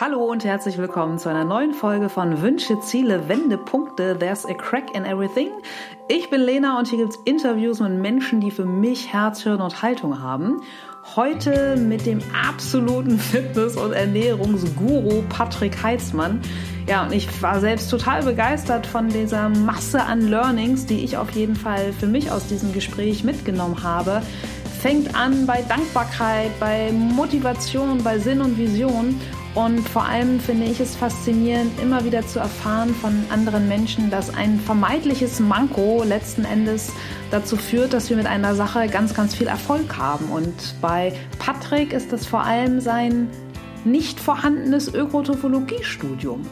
Hallo und herzlich willkommen zu einer neuen Folge von Wünsche, Ziele, Wendepunkte. There's a crack in everything. Ich bin Lena und hier gibt's Interviews mit Menschen, die für mich Herz, Hirn und Haltung haben. Heute mit dem absoluten Fitness- und Ernährungsguru Patrick Heitzmann. Ja, und ich war selbst total begeistert von dieser Masse an Learnings, die ich auf jeden Fall für mich aus diesem Gespräch mitgenommen habe. Fängt an bei Dankbarkeit, bei Motivation, bei Sinn und Vision und vor allem finde ich es faszinierend, immer wieder zu erfahren von anderen Menschen, dass ein vermeintliches Manko letzten Endes dazu führt, dass wir mit einer Sache ganz, ganz viel Erfolg haben. Und bei Patrick ist das vor allem sein nicht vorhandenes Ökotopologiestudium.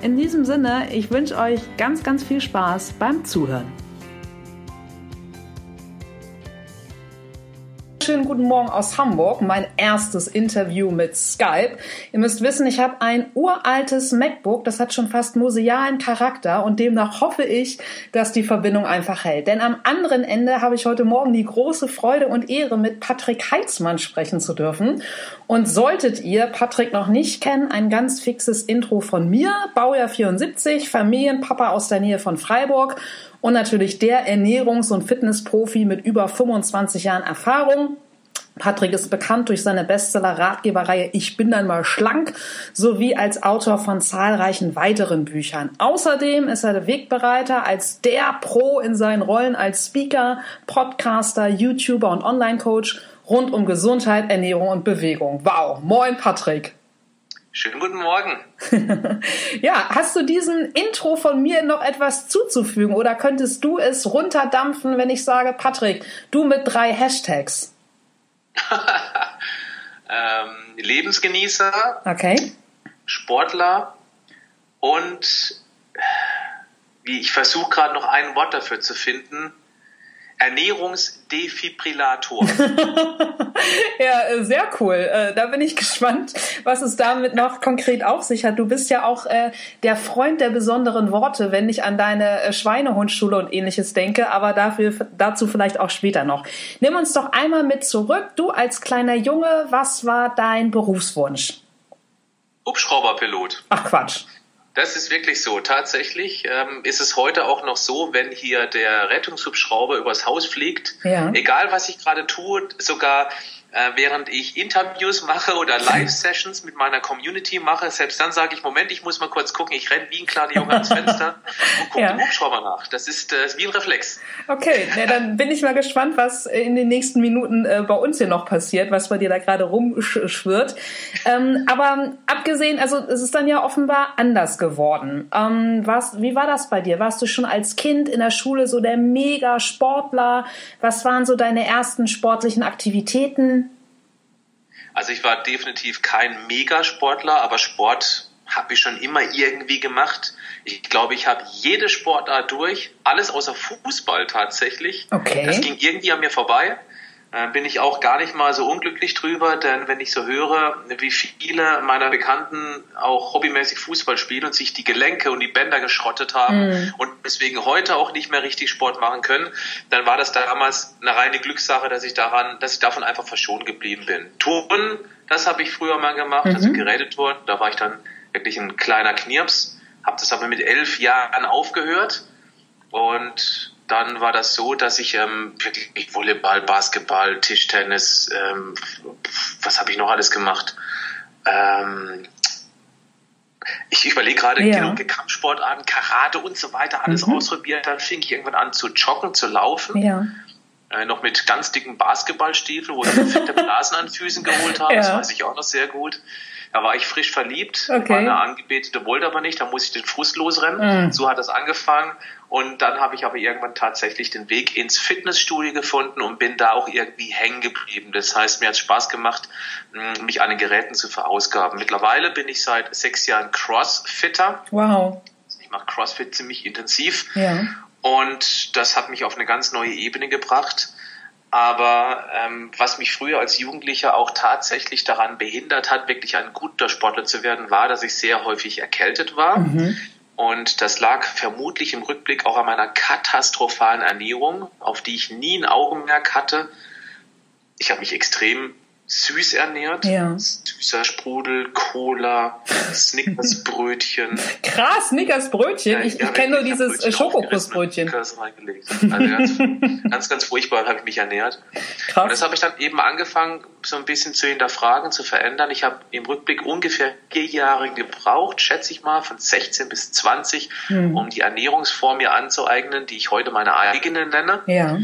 In diesem Sinne, ich wünsche euch ganz, ganz viel Spaß beim Zuhören. Schönen guten Morgen aus Hamburg. Mein erstes Interview mit Skype. Ihr müsst wissen, ich habe ein uraltes MacBook, das hat schon fast musealen Charakter und demnach hoffe ich, dass die Verbindung einfach hält. Denn am anderen Ende habe ich heute Morgen die große Freude und Ehre, mit Patrick Heitzmann sprechen zu dürfen. Und solltet ihr Patrick noch nicht kennen, ein ganz fixes Intro von mir, Baujahr 74, Familienpapa aus der Nähe von Freiburg und natürlich der Ernährungs- und Fitnessprofi mit über 25 Jahren Erfahrung. Patrick ist bekannt durch seine Bestseller-Ratgeberreihe Ich bin dann mal schlank sowie als Autor von zahlreichen weiteren Büchern. Außerdem ist er der Wegbereiter als der Pro in seinen Rollen als Speaker, Podcaster, YouTuber und Online-Coach rund um Gesundheit, Ernährung und Bewegung. Wow, moin Patrick. Schönen guten Morgen. ja, hast du diesem Intro von mir noch etwas zuzufügen oder könntest du es runterdampfen, wenn ich sage, Patrick, du mit drei Hashtags? ähm, Lebensgenießer, okay. Sportler und wie ich versuche gerade noch ein Wort dafür zu finden. Ernährungsdefibrillator. ja, äh, sehr cool. Äh, da bin ich gespannt, was es damit noch konkret auf sich hat. Du bist ja auch äh, der Freund der besonderen Worte, wenn ich an deine Schweinehundschule und ähnliches denke, aber dafür, dazu vielleicht auch später noch. Nimm uns doch einmal mit zurück. Du als kleiner Junge, was war dein Berufswunsch? Hubschrauberpilot. Ach Quatsch. Das ist wirklich so. Tatsächlich ähm, ist es heute auch noch so, wenn hier der Rettungshubschrauber übers Haus fliegt, ja. egal was ich gerade tue, sogar äh, während ich Interviews mache oder Live-Sessions mit meiner Community mache, selbst dann sage ich, Moment, ich muss mal kurz gucken, ich renne wie ein kleiner Junge ans Fenster und gucke ja. dem Hubschrauber nach. Das ist, äh, ist wie ein Reflex. Okay, ja, dann bin ich mal gespannt, was in den nächsten Minuten äh, bei uns hier noch passiert, was bei dir da gerade rumschwirrt. Ähm, aber abgesehen, also es ist dann ja offenbar anders geworden. Ähm, was, wie war das bei dir? Warst du schon als Kind in der Schule so der Mega-Sportler? Was waren so deine ersten sportlichen Aktivitäten? Also ich war definitiv kein Megasportler, aber Sport habe ich schon immer irgendwie gemacht. Ich glaube, ich habe jede Sportart durch, alles außer Fußball tatsächlich. Okay. Das ging irgendwie an mir vorbei. Äh, bin ich auch gar nicht mal so unglücklich drüber, denn wenn ich so höre, wie viele meiner Bekannten auch hobbymäßig Fußball spielen und sich die Gelenke und die Bänder geschrottet haben mm. und deswegen heute auch nicht mehr richtig Sport machen können, dann war das damals eine reine Glückssache, dass ich daran, dass ich davon einfach verschont geblieben bin. Touren, das habe ich früher mal gemacht, also mhm. also Gerätetouren, da war ich dann wirklich ein kleiner Knirps, habe das aber mit elf Jahren aufgehört und dann war das so, dass ich ähm, wirklich Volleyball, Basketball, Tischtennis, ähm, was habe ich noch alles gemacht? Ähm, ich überlege gerade, ja. genau, Kampfsportarten, Karate und so weiter, alles mhm. ausprobiert. Dann fing ich irgendwann an zu joggen, zu laufen. Ja. Äh, noch mit ganz dicken Basketballstiefeln, wo ich fette Blasen an Füßen geholt habe. Ja. Das weiß ich auch noch sehr gut. Da war ich frisch verliebt. Okay. Meine Angebetete wollte aber nicht, da muss ich den Frust losrennen. Mhm. So hat das angefangen. Und dann habe ich aber irgendwann tatsächlich den Weg ins Fitnessstudio gefunden und bin da auch irgendwie hängen geblieben. Das heißt, mir hat Spaß gemacht, mich an den Geräten zu verausgaben. Mittlerweile bin ich seit sechs Jahren Crossfitter. Wow. Ich mache Crossfit ziemlich intensiv. Ja. Und das hat mich auf eine ganz neue Ebene gebracht. Aber ähm, was mich früher als Jugendlicher auch tatsächlich daran behindert hat, wirklich ein guter Sportler zu werden, war, dass ich sehr häufig erkältet war. Mhm. Und das lag vermutlich im Rückblick auch an meiner katastrophalen Ernährung, auf die ich nie ein Augenmerk hatte. Ich habe mich extrem süß ernährt. Ja. Süßer Sprudel, Cola, Snickersbrötchen. Krass, Snickersbrötchen. Ja, ich ja, ich kenne nur dieses äh, Schokokussbrötchen. Also ganz, ganz, ganz furchtbar habe ich mich ernährt. Und das Krass. habe ich dann eben angefangen, so ein bisschen zu hinterfragen, zu verändern. Ich habe im Rückblick ungefähr vier Jahre gebraucht, schätze ich mal, von 16 bis 20, Hm. um die Ernährungsform mir anzueignen, die ich heute meine eigene nenne. Ja.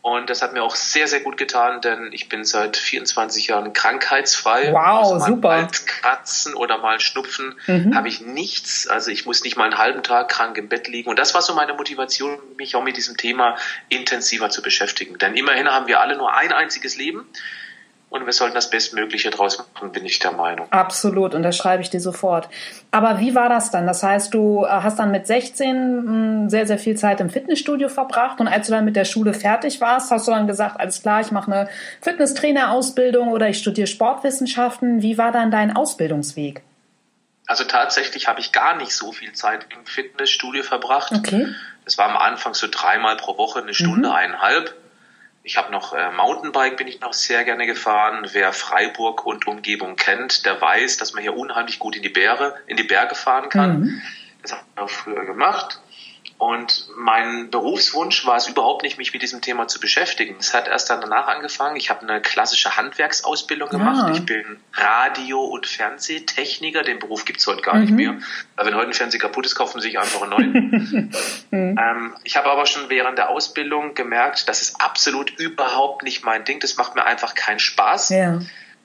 Und das hat mir auch sehr, sehr gut getan, denn ich bin seit 24 Jahren krankheitsfrei. Wow, also mal super. Ein Kratzen oder mal Schnupfen Mhm. habe ich nichts. Also ich muss nicht mal einen halben Tag krank im Bett liegen. Und das war so meine Motivation, mich auch mit diesem Thema intensiver zu beschäftigen. Denn immerhin haben wir alle nur ein einziges Leben. Und wir sollten das Bestmögliche draus machen, bin ich der Meinung. Absolut, und das schreibe ich dir sofort. Aber wie war das dann? Das heißt, du äh, hast dann mit 16 mh, sehr, sehr viel Zeit im Fitnessstudio verbracht und als du dann mit der Schule fertig warst, hast du dann gesagt, alles klar, ich mache eine Fitnesstrainerausbildung oder ich studiere Sportwissenschaften. Wie war dann dein Ausbildungsweg? Also tatsächlich habe ich gar nicht so viel Zeit im Fitnessstudio verbracht. Okay. Das war am Anfang so dreimal pro Woche, eine Stunde, eineinhalb. Ich habe noch äh, Mountainbike, bin ich noch sehr gerne gefahren. Wer Freiburg und Umgebung kennt, der weiß, dass man hier unheimlich gut in die Berge, in die Berge fahren kann. Mhm. Das habe ich auch früher gemacht. Und mein Berufswunsch war es überhaupt nicht, mich mit diesem Thema zu beschäftigen. Es hat erst dann danach angefangen. Ich habe eine klassische Handwerksausbildung gemacht. Ah. Ich bin Radio- und Fernsehtechniker. Den Beruf gibt's heute gar nicht mehr. Weil wenn heute ein Fernseher kaputt ist, kaufen sie sich einfach einen neuen. ähm, ich habe aber schon während der Ausbildung gemerkt, das ist absolut überhaupt nicht mein Ding. Das macht mir einfach keinen Spaß. Ja.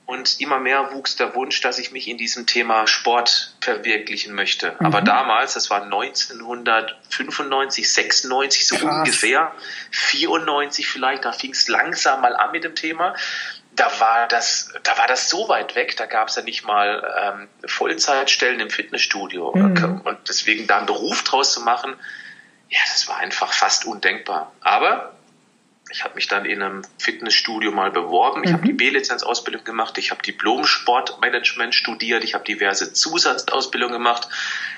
Und immer mehr wuchs der Wunsch, dass ich mich in diesem Thema Sport verwirklichen möchte. Aber damals, das war 1995, 96 so Krass. ungefähr, 94 vielleicht, da fing es langsam mal an mit dem Thema. Da war das, da war das so weit weg, da gab es ja nicht mal ähm, Vollzeitstellen im Fitnessstudio. Mhm. Und deswegen da einen Beruf draus zu machen, ja, das war einfach fast undenkbar. Aber ich habe mich dann in einem Fitnessstudio mal beworben. Ich habe die B-Lizenz-Ausbildung gemacht. Ich habe Diplom-Sportmanagement studiert. Ich habe diverse Zusatzausbildungen gemacht.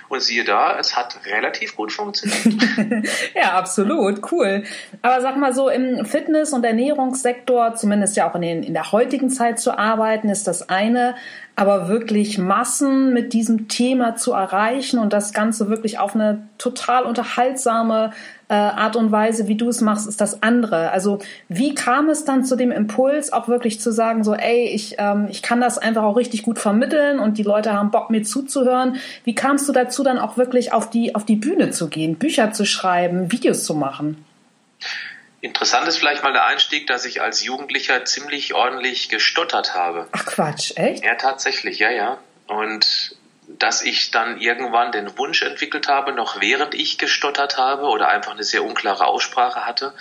Und siehe da, es hat relativ gut funktioniert. Ja, absolut, cool. Aber sag mal so, im Fitness- und Ernährungssektor, zumindest ja auch in, den, in der heutigen Zeit zu arbeiten, ist das eine. Aber wirklich Massen mit diesem Thema zu erreichen und das Ganze wirklich auf eine total unterhaltsame äh, Art und Weise, wie du es machst, ist das andere. Also wie kam es dann zu dem Impuls, auch wirklich zu sagen, so, ey, ich, ähm, ich kann das einfach auch richtig gut vermitteln und die Leute haben Bock, mir zuzuhören. Wie kamst du dazu, dann auch wirklich auf die, auf die Bühne zu gehen, Bücher zu schreiben, Videos zu machen? Interessant ist vielleicht mal der Einstieg, dass ich als Jugendlicher ziemlich ordentlich gestottert habe. Ach Quatsch, echt? Ja, tatsächlich, ja, ja. Und dass ich dann irgendwann den Wunsch entwickelt habe, noch während ich gestottert habe oder einfach eine sehr unklare Aussprache hatte,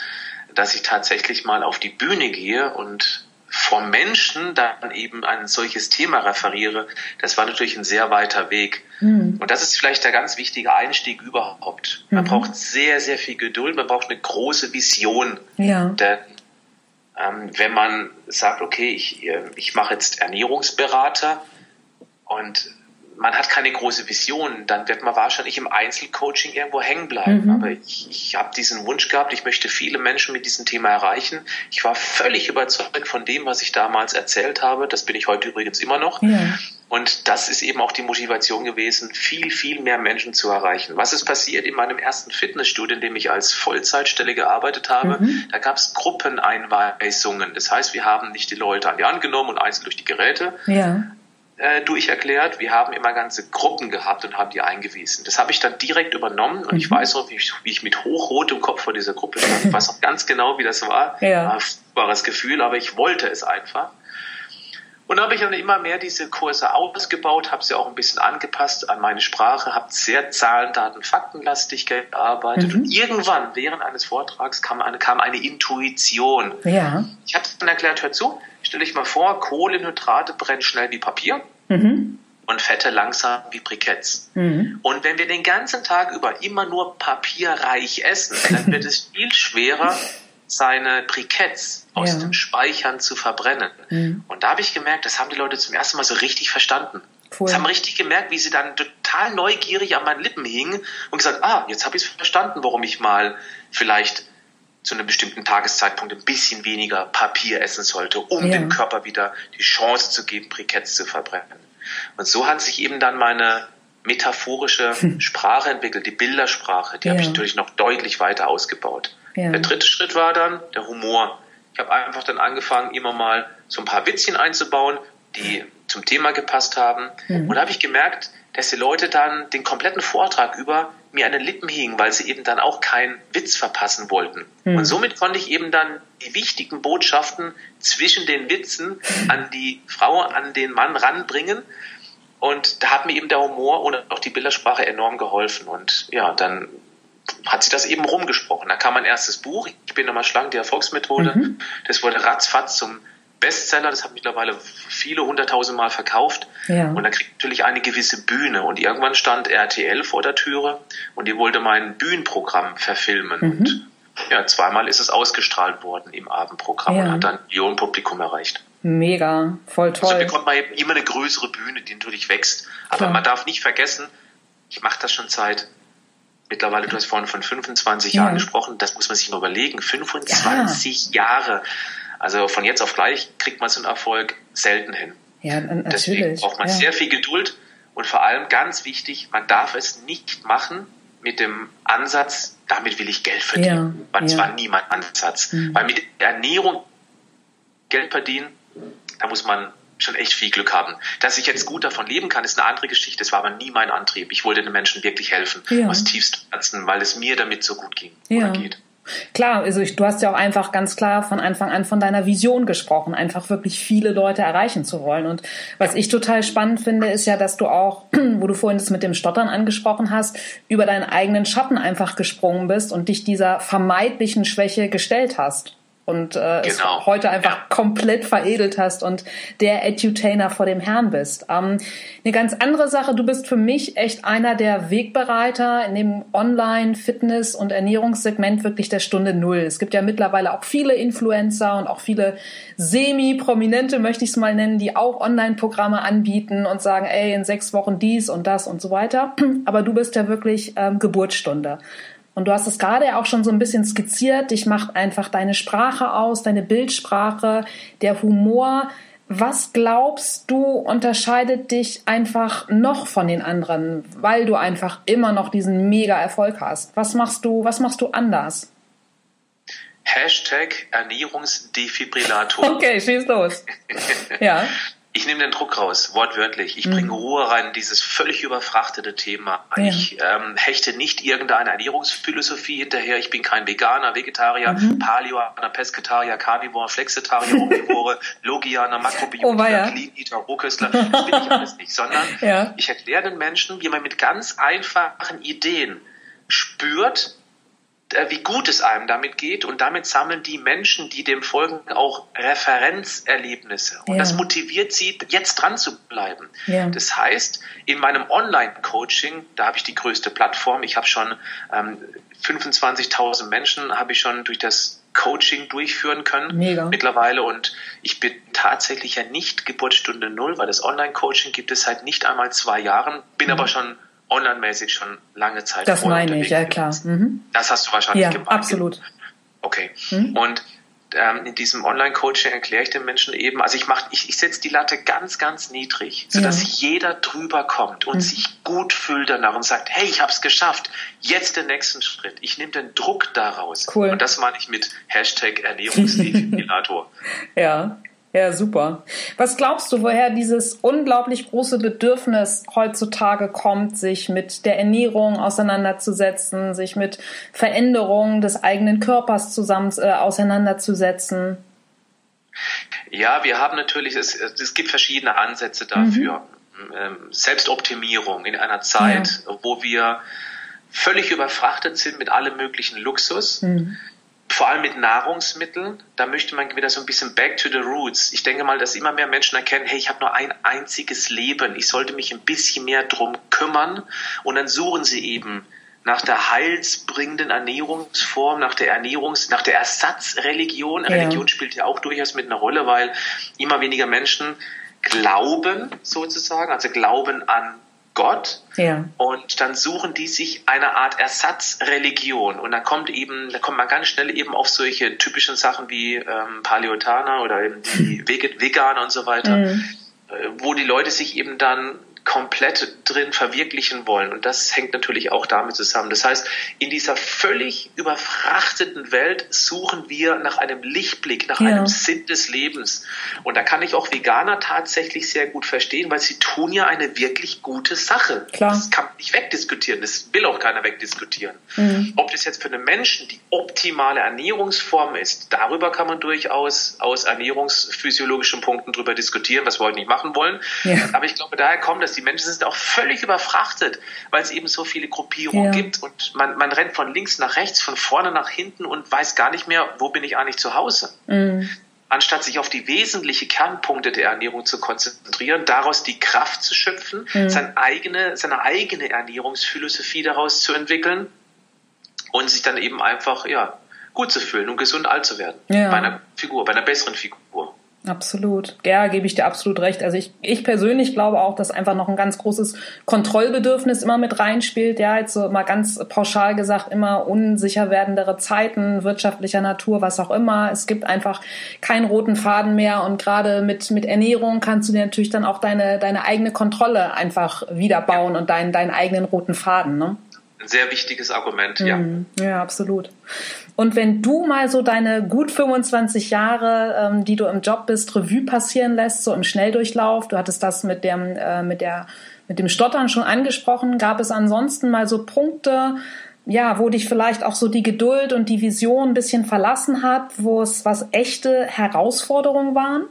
dass ich tatsächlich mal auf die Bühne gehe und vor Menschen dann eben ein solches Thema referiere, das war natürlich ein sehr weiter Weg. Hm. Und das ist vielleicht der ganz wichtige Einstieg überhaupt. Man braucht sehr, sehr viel Geduld, man braucht eine große Vision. Ja. Denn ähm, wenn man sagt, okay, ich, äh, ich mache jetzt Ernährungsberater und man hat keine große Vision, dann wird man wahrscheinlich im Einzelcoaching irgendwo hängen bleiben. Aber ich, ich habe diesen Wunsch gehabt, ich möchte viele Menschen mit diesem Thema erreichen. Ich war völlig überzeugt von dem, was ich damals erzählt habe. Das bin ich heute übrigens immer noch. Ja. Und das ist eben auch die Motivation gewesen, viel, viel mehr Menschen zu erreichen. Was ist passiert in meinem ersten Fitnessstudio, in dem ich als Vollzeitstelle gearbeitet habe? Da gab es Gruppeneinweisungen. Das heißt, wir haben nicht die Leute an die Hand genommen und einzeln durch die Geräte Ja. Äh, durcherklärt. Wir haben immer ganze Gruppen gehabt und haben die eingewiesen. Das habe ich dann direkt übernommen und ich weiß noch, wie ich, wie ich mit hochrotem Kopf vor dieser Gruppe stand. Ich weiß auch ganz genau, wie das war. Ja. War ein furchtbares Gefühl, aber ich wollte es einfach. Und dann habe ich dann immer mehr diese Kurse ausgebaut, habe sie auch ein bisschen angepasst an meine Sprache, habe sehr Zahlen, Daten, Faktenlastig gearbeitet. Und irgendwann während eines Vortrags kam eine, kam eine Intuition. Ja. Ich habe dann erklärt, hör zu, stell dich mal vor, Kohlenhydrate brennen schnell wie Papier Mhm. und Fette langsam wie Briketts. Mhm. Und wenn wir den ganzen Tag über immer nur papierreich essen, dann wird es viel schwerer, seine Briketts aus Ja. den Speichern zu verbrennen. Mhm. Und da habe ich gemerkt, das haben die Leute zum ersten Mal so richtig verstanden. Cool. Sie haben richtig gemerkt, wie sie dann total neugierig an meinen Lippen hingen und gesagt, ah, jetzt habe ich es verstanden, warum ich mal vielleicht zu einem bestimmten Tageszeitpunkt ein bisschen weniger Papier essen sollte, um Ja. dem Körper wieder die Chance zu geben, Briketts zu verbrennen. Und so hat sich eben dann meine metaphorische Sprache entwickelt, die Bildersprache. Die habe ich Ja. natürlich noch deutlich weiter ausgebaut. Ja. Der dritte Schritt war dann der Humor. Ich habe einfach dann angefangen, immer mal so ein paar Witzchen einzubauen, die zum Thema gepasst haben. Mhm. Und da habe ich gemerkt, dass die Leute dann den kompletten Vortrag über mir an den Lippen hingen, weil sie eben dann auch keinen Witz verpassen wollten. Mhm. Und somit konnte ich eben dann die wichtigen Botschaften zwischen den Witzen an die Frau, an den Mann ranbringen. Und da hat mir eben der Humor und auch die Bildersprache enorm geholfen. Und ja, dann hat sich das eben rumgesprochen. Da kam mein erstes Buch, Ich bin nochmal schlank, die Erfolgsmethode. Mhm. Das wurde ratzfatz zum Bestseller. Das hat mittlerweile viele hunderttausend Mal verkauft. Ja. Und da kriegt natürlich eine gewisse Bühne. Und irgendwann stand RTL vor der Türe und die wollte mein Bühnenprogramm verfilmen. Mhm. Und ja, zweimal ist es ausgestrahlt worden im Abendprogramm Ja. und hat dann Millionenpublikum erreicht. Mega, voll So toll. bekommt man eben immer eine größere Bühne, die natürlich wächst. Aber Klar. man darf nicht vergessen, ich mache das schon seit mittlerweile, du hast vorhin von 25 Ja. Jahren gesprochen, das muss man sich nur überlegen. 25 Jahre. Also von jetzt auf gleich kriegt man so einen Erfolg selten hin. Ja, n- Deswegen natürlich. braucht man ja. sehr viel Geduld und vor allem ganz wichtig, man darf es nicht machen mit dem Ansatz, damit will ich Geld verdienen. Ja, Das ja. war nie mein Ansatz. Mhm. Weil mit Ernährung Geld verdienen, da muss man schon echt viel Glück haben. Dass ich jetzt gut davon leben kann, ist eine andere Geschichte. Das war aber nie mein Antrieb. Ich wollte den Menschen wirklich helfen, Ja. aus tiefstem Herzen, weil es mir damit so gut ging Ja. oder geht. Klar, also ich, du hast ja auch einfach ganz klar von Anfang an von deiner Vision gesprochen, einfach wirklich viele Leute erreichen zu wollen. Und was ich total spannend finde, ist ja, dass du auch, wo du vorhin das mit dem Stottern angesprochen hast, über deinen eigenen Schatten einfach gesprungen bist und dich dieser vermeidlichen Schwäche gestellt hast. Und äh, es Genau. heute einfach Ja. komplett veredelt hast und der Edutainer vor dem Herrn bist. Ähm, eine ganz andere Sache, du bist für mich echt einer der Wegbereiter in dem Online-Fitness- und Ernährungssegment wirklich der Stunde Null. Es gibt ja mittlerweile auch viele Influencer und auch viele Semi-Prominente, möchte ich es mal nennen, die auch Online-Programme anbieten und sagen, ey, in sechs Wochen dies und das und so weiter. Aber du bist ja wirklich ähm, Geburtsstunde. Und du hast es gerade auch schon so ein bisschen skizziert. Dich macht einfach deine Sprache aus, deine Bildsprache, der Humor. Was glaubst du unterscheidet dich einfach noch von den anderen, weil du einfach immer noch diesen mega Erfolg hast? Was machst du, was machst du anders? Hashtag Ernährungsdefibrillator. Okay, schieß los. Ja. Ich nehme den Druck raus, wortwörtlich. Ich bringe Ruhe rein in dieses völlig überfrachtete Thema. Mhm. Ja. Ich ähm, hechte nicht irgendeine Ernährungsphilosophie hinterher. Ich bin kein Veganer, Vegetarier, Mhm. Paleoaner, Pesketarier, Carnivore, Flexitarier, Omnivore, Logianer, Oh, weia. Makrobiotiker, Clean Eater, Rohköstler. Das bin ich alles nicht, sondern Ja. ich erkläre den Menschen, wie man mit ganz einfachen Ideen spürt, wie gut es einem damit geht und damit sammeln die Menschen, die dem folgen, auch Referenzerlebnisse. Und Ja. das motiviert sie, jetzt dran zu bleiben. Ja. Das heißt, in meinem Online-Coaching, da habe ich die größte Plattform, ich habe schon ähm, 25.000 Menschen, habe ich schon durch das Coaching durchführen können Mega. mittlerweile und ich bin tatsächlich ja nicht Geburtsstunde Null, weil das Online-Coaching gibt es seit nicht einmal zwei Jahren, bin aber schon online-mäßig schon lange Zeit. Das meine ich, ja klar. Mhm. Das hast du wahrscheinlich Ja, gemeint. absolut. Okay. Mhm. Und ähm, in diesem Online-Coaching erkläre ich den Menschen eben, also ich mache, ich, ich setze die Latte ganz, ganz niedrig, sodass Ja. jeder drüber kommt und Mhm. sich gut fühlt danach und sagt, hey, ich habe es geschafft, jetzt den nächsten Schritt. Ich nehme den Druck daraus. Cool. Und das meine ich mit Hashtag Ernährungsdefibrillator. Ja, ja, super. Was glaubst du, woher dieses unglaublich große Bedürfnis heutzutage kommt, sich mit der Ernährung auseinanderzusetzen, sich mit Veränderungen des eigenen Körpers zusammen äh, auseinanderzusetzen? Ja, wir haben natürlich, es, es gibt verschiedene Ansätze dafür. Ähm, Selbstoptimierung in einer Zeit, wo wir völlig überfrachtet sind mit allem möglichen Luxus, Mhm. Vor allem mit Nahrungsmitteln. Da möchte man wieder so ein bisschen back to the roots. Ich denke mal, dass immer mehr Menschen erkennen, hey, ich habe nur ein einziges Leben. Ich sollte mich ein bisschen mehr drum kümmern. Und dann suchen sie eben nach der heilsbringenden Ernährungsform, nach der Ernährungs-, nach der Ersatzreligion. Ja. Religion spielt ja auch durchaus mit einer Rolle, weil immer weniger Menschen glauben sozusagen, also glauben an Gott. Ja. Und dann suchen die sich eine Art Ersatzreligion. Und dann kommt eben, da kommt man ganz schnell eben auf solche typischen Sachen wie ähm, Paleotaner oder eben die Veganer und so weiter, mhm. wo die Leute sich eben dann komplett drin verwirklichen wollen. Und das hängt natürlich auch damit zusammen. Das heißt, in dieser völlig überfrachteten Welt suchen wir nach einem Lichtblick, nach ja. einem Sinn des Lebens. Und da kann ich auch Veganer tatsächlich sehr gut verstehen, weil sie tun ja eine wirklich gute Sache. Klar. Das kann man nicht wegdiskutieren. Das will auch keiner wegdiskutieren. Mhm. Ob das jetzt für einen Menschen die optimale Ernährungsform ist, darüber kann man durchaus aus ernährungsphysiologischen Punkten drüber diskutieren, was wir heute nicht machen wollen. Ja. Aber ich glaube, daher kommt das die Menschen sind auch völlig überfrachtet, weil es eben so viele Gruppierungen ja. gibt und man, man rennt von links nach rechts, von vorne nach hinten und weiß gar nicht mehr, wo bin ich eigentlich zu Hause. Mhm. Anstatt sich auf die wesentlichen Kernpunkte der Ernährung zu konzentrieren, daraus die Kraft zu schöpfen, mhm. seine, eigene, seine eigene Ernährungsphilosophie daraus zu entwickeln und sich dann eben einfach ja, gut zu fühlen und gesund alt zu werden. Ja. Bei einer Figur, bei einer besseren Figur. Absolut. Ja, gebe ich dir absolut recht. Also ich, ich persönlich glaube auch, dass einfach noch ein ganz großes Kontrollbedürfnis immer mit reinspielt. Ja, jetzt so mal ganz pauschal gesagt, immer unsicher werdendere Zeiten, wirtschaftlicher Natur, was auch immer. Es gibt einfach keinen roten Faden mehr und gerade mit, mit Ernährung kannst du dir natürlich dann auch deine, deine eigene Kontrolle einfach wieder bauen und deinen, deinen eigenen roten Faden, ne? Ein sehr wichtiges Argument, ja. Mhm. Ja, absolut. Und wenn du mal so deine gut 25 Jahre, ähm, die du im Job bist, Revue passieren lässt, so im Schnelldurchlauf, du hattest das mit dem, äh, mit der, mit dem Stottern schon angesprochen, gab es ansonsten mal so Punkte, ja, wo dich vielleicht auch so die Geduld und die Vision ein bisschen verlassen hat, wo es was echte Herausforderungen waren?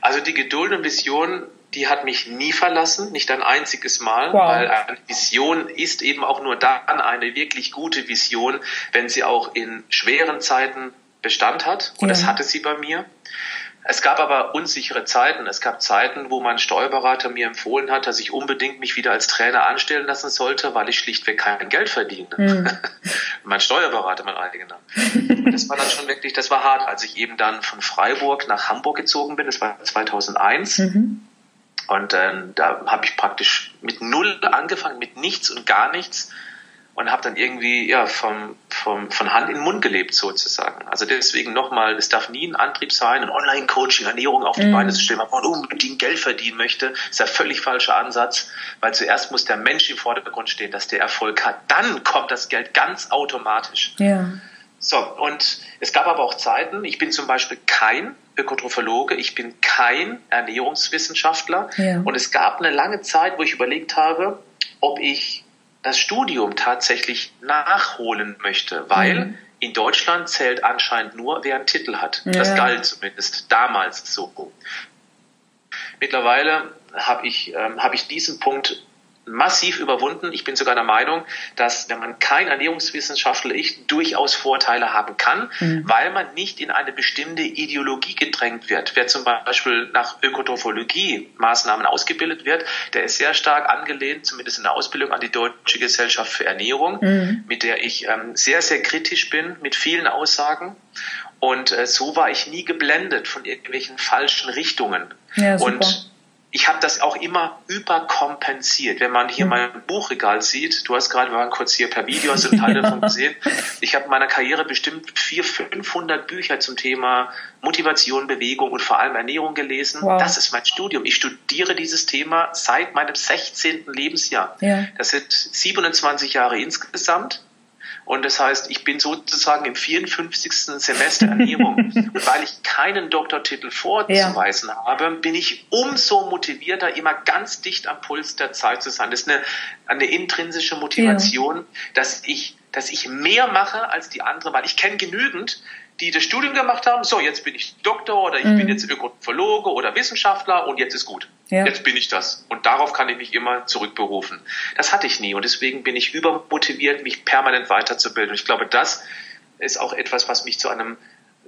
Also die Geduld und Vision die hat mich nie verlassen, nicht ein einziges Mal, wow. weil eine Vision ist eben auch nur dann eine wirklich gute Vision, wenn sie auch in schweren Zeiten Bestand hat. Und ja. das hatte sie bei mir. Es gab aber unsichere Zeiten. Es gab Zeiten, wo mein Steuerberater mir empfohlen hat, dass ich unbedingt mich wieder als Trainer anstellen lassen sollte, weil ich schlichtweg kein Geld verdiene. Mhm. mein Steuerberater, mein eigener. Und das war dann schon wirklich, das war hart, als ich eben dann von Freiburg nach Hamburg gezogen bin. Das war 2001. Mhm. Und ähm, da habe ich praktisch mit null angefangen, mit nichts und gar nichts und habe dann irgendwie ja vom, vom, von Hand in den Mund gelebt sozusagen. Also deswegen nochmal, es darf nie ein Antrieb sein, ein Online-Coaching, Ernährung auf die mm. Beine zu stellen, wenn man unbedingt Geld verdienen möchte, ist der völlig falsche Ansatz, weil zuerst muss der Mensch im Vordergrund stehen, dass der Erfolg hat. Dann kommt das Geld ganz automatisch. Ja. So, und es gab aber auch Zeiten, ich bin zum Beispiel kein Ökotrophologe, ich bin kein Ernährungswissenschaftler. Ja. Und es gab eine lange Zeit, wo ich überlegt habe, ob ich das Studium tatsächlich nachholen möchte, weil mhm. in Deutschland zählt anscheinend nur, wer einen Titel hat. Ja. Das galt zumindest damals so. Mittlerweile habe ich, ähm, hab ich diesen Punkt massiv überwunden. Ich bin sogar der Meinung, dass wenn man kein Ernährungswissenschaftler ist, durchaus Vorteile haben kann, mhm. weil man nicht in eine bestimmte Ideologie gedrängt wird. Wer zum Beispiel nach Ökotrophologie Maßnahmen ausgebildet wird, der ist sehr stark angelehnt, zumindest in der Ausbildung, an die Deutsche Gesellschaft für Ernährung, mhm. mit der ich ähm, sehr, sehr kritisch bin, mit vielen Aussagen. Und äh, so war ich nie geblendet von irgendwelchen falschen Richtungen. Ja, und ich habe das auch immer überkompensiert. Wenn man hier mhm. mein Buchregal sieht, du hast gerade, wir waren kurz hier per Video, hast du einen Teil davon gesehen. Ich habe in meiner Karriere bestimmt 400, 500 Bücher zum Thema Motivation, Bewegung und vor allem Ernährung gelesen. Wow. Das ist mein Studium. Ich studiere dieses Thema seit meinem 16. Lebensjahr. Ja. Das sind 27 Jahre insgesamt. Und das heißt, ich bin sozusagen im 54. Semester Ernährung. und weil ich keinen Doktortitel vorzuweisen ja. habe, bin ich umso motivierter, immer ganz dicht am Puls der Zeit zu sein. Das ist eine, eine intrinsische Motivation, ja. dass ich dass ich mehr mache als die anderen, weil ich kenne genügend, die das Studium gemacht haben, so jetzt bin ich Doktor oder ich mhm. bin jetzt Ökotrophologe oder Wissenschaftler und jetzt ist gut. Ja. Jetzt bin ich das. Und darauf kann ich mich immer zurückberufen. Das hatte ich nie und deswegen bin ich übermotiviert, mich permanent weiterzubilden. Und ich glaube, das ist auch etwas, was mich zu einem,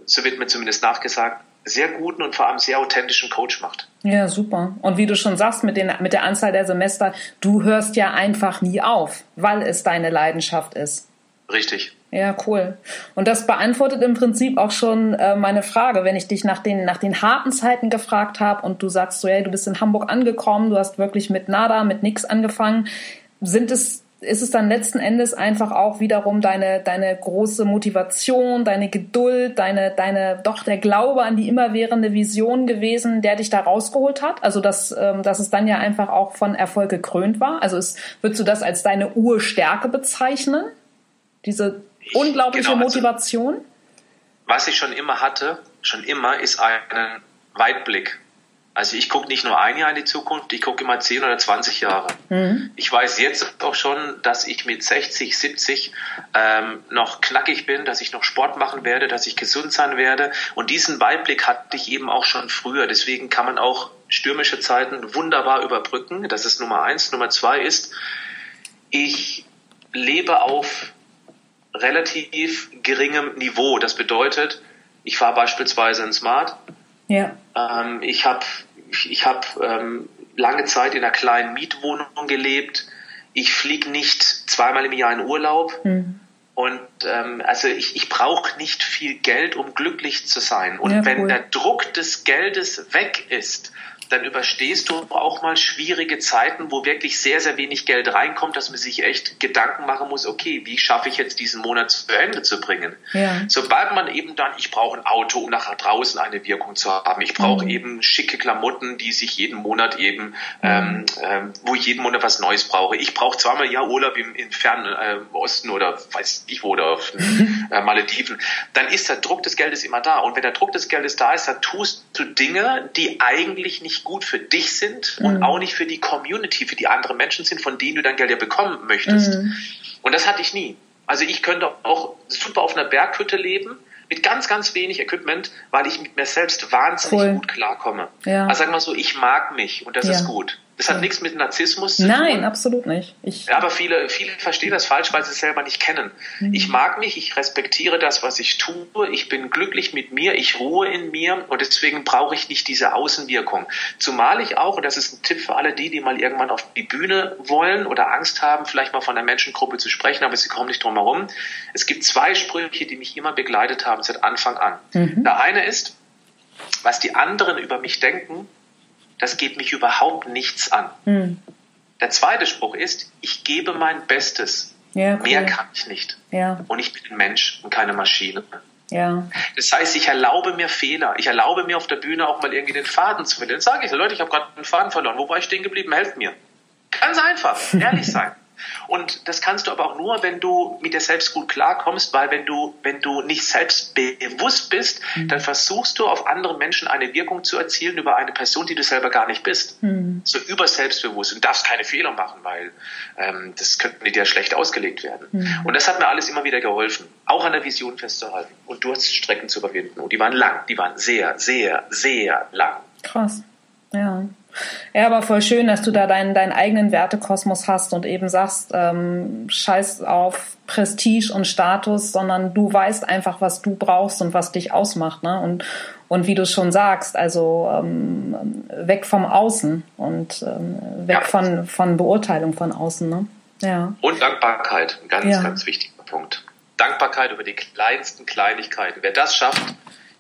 so wird mir zumindest nachgesagt, sehr guten und vor allem sehr authentischen Coach macht. Ja, super. Und wie du schon sagst, mit, den, mit der Anzahl der Semester, du hörst ja einfach nie auf, weil es deine Leidenschaft ist. Richtig. Ja, cool. Und das beantwortet im Prinzip auch schon äh, meine Frage, wenn ich dich nach den, nach den harten Zeiten gefragt habe und du sagst so, hey, du bist in Hamburg angekommen, du hast wirklich mit nada, mit nix angefangen. Sind es, ist es dann letzten Endes einfach auch wiederum deine, deine große Motivation, deine Geduld, deine, deine, doch der Glaube an die immerwährende Vision gewesen, der dich da rausgeholt hat? Also, dass, ähm, dass es dann ja einfach auch von Erfolg gekrönt war? Also, ist, würdest du das als deine Urstärke bezeichnen? Diese unglaubliche genau, also, Motivation? Was ich schon immer hatte, schon immer, ist einen Weitblick. Also ich gucke nicht nur ein Jahr in die Zukunft, ich gucke immer 10 oder 20 Jahre. Mhm. Ich weiß jetzt auch schon, dass ich mit 60, 70 ähm, noch knackig bin, dass ich noch Sport machen werde, dass ich gesund sein werde. Und diesen Weitblick hatte ich eben auch schon früher. Deswegen kann man auch stürmische Zeiten wunderbar überbrücken. Das ist Nummer eins. Nummer zwei ist, ich lebe auf relativ geringem Niveau. Das bedeutet, ich fahre beispielsweise ein Smart. Ja. Ähm, ich habe ich hab, ähm, lange Zeit in einer kleinen Mietwohnung gelebt. Ich fliege nicht zweimal im Jahr in Urlaub. Mhm. Und ähm, also ich, ich brauche nicht viel Geld, um glücklich zu sein. Und ja, wenn der Druck des Geldes weg ist, dann überstehst du auch mal schwierige Zeiten, wo wirklich sehr, sehr wenig Geld reinkommt, dass man sich echt Gedanken machen muss, okay, wie schaffe ich jetzt diesen Monat zu Ende zu bringen? Ja. Sobald man eben dann, ich brauche ein Auto, um nach draußen eine Wirkung zu haben, ich brauche mhm. eben schicke Klamotten, die sich jeden Monat eben, ähm, ähm, wo ich jeden Monat was Neues brauche. Ich brauche zweimal ja Urlaub im, im fernen äh, Osten oder weiß ich wo, oder auf äh, Malediven. Dann ist der Druck des Geldes immer da. Und wenn der Druck des Geldes da ist, dann tust du Dinge, die eigentlich nicht gut für dich sind mhm. und auch nicht für die Community, für die anderen Menschen sind, von denen du dein Geld ja bekommen möchtest. Mhm. Und das hatte ich nie. Also ich könnte auch super auf einer Berghütte leben, mit ganz, ganz wenig Equipment, weil ich mit mir selbst wahnsinnig cool. gut klarkomme. Ja. Also sag mal so, ich mag mich und das ja. ist gut. Das hat nichts mit Narzissmus zu Nein, tun. Nein, absolut nicht. Ich aber viele, viele verstehen das falsch, weil sie es selber nicht kennen. Mhm. Ich mag mich, ich respektiere das, was ich tue, ich bin glücklich mit mir, ich ruhe in mir und deswegen brauche ich nicht diese Außenwirkung. Zumal ich auch, und das ist ein Tipp für alle die, die mal irgendwann auf die Bühne wollen oder Angst haben, vielleicht mal von einer Menschengruppe zu sprechen, aber sie kommen nicht drum herum. Es gibt zwei Sprüche, die mich immer begleitet haben seit Anfang an. Mhm. Der eine ist, was die anderen über mich denken, das geht mich überhaupt nichts an. Hm. Der zweite Spruch ist, ich gebe mein Bestes. Ja, cool. Mehr kann ich nicht. Ja. Und ich bin ein Mensch und keine Maschine. Ja. Das heißt, ich erlaube mir Fehler. Ich erlaube mir auf der Bühne auch mal irgendwie den Faden zu verlieren. Dann sage ich, Leute, ich habe gerade den Faden verloren. Wo war ich stehen geblieben? Helft mir. Ganz einfach, ehrlich sein. Und das kannst du aber auch nur, wenn du mit dir selbst gut klarkommst, weil wenn du, wenn du nicht selbstbewusst bist, mhm. dann versuchst du auf andere Menschen eine Wirkung zu erzielen über eine Person, die du selber gar nicht bist. Mhm. So überselbstbewusst und darfst keine Fehler machen, weil ähm, das könnte dir schlecht ausgelegt werden. Mhm. Und das hat mir alles immer wieder geholfen, auch an der Vision festzuhalten und Durststrecken zu überwinden. Und die waren lang, die waren sehr, sehr, sehr lang. Krass. Ja. Ja, aber voll schön, dass du da deinen, deinen eigenen Wertekosmos hast und eben sagst, ähm, scheiß auf Prestige und Status, sondern du weißt einfach, was du brauchst und was dich ausmacht. Ne? Und, und wie du schon sagst, also ähm, weg vom Außen und ähm, weg ja. von, von Beurteilung von außen. Ne? Ja. Und Dankbarkeit, ein ganz, ja. ganz wichtiger Punkt. Dankbarkeit über die kleinsten Kleinigkeiten. Wer das schafft,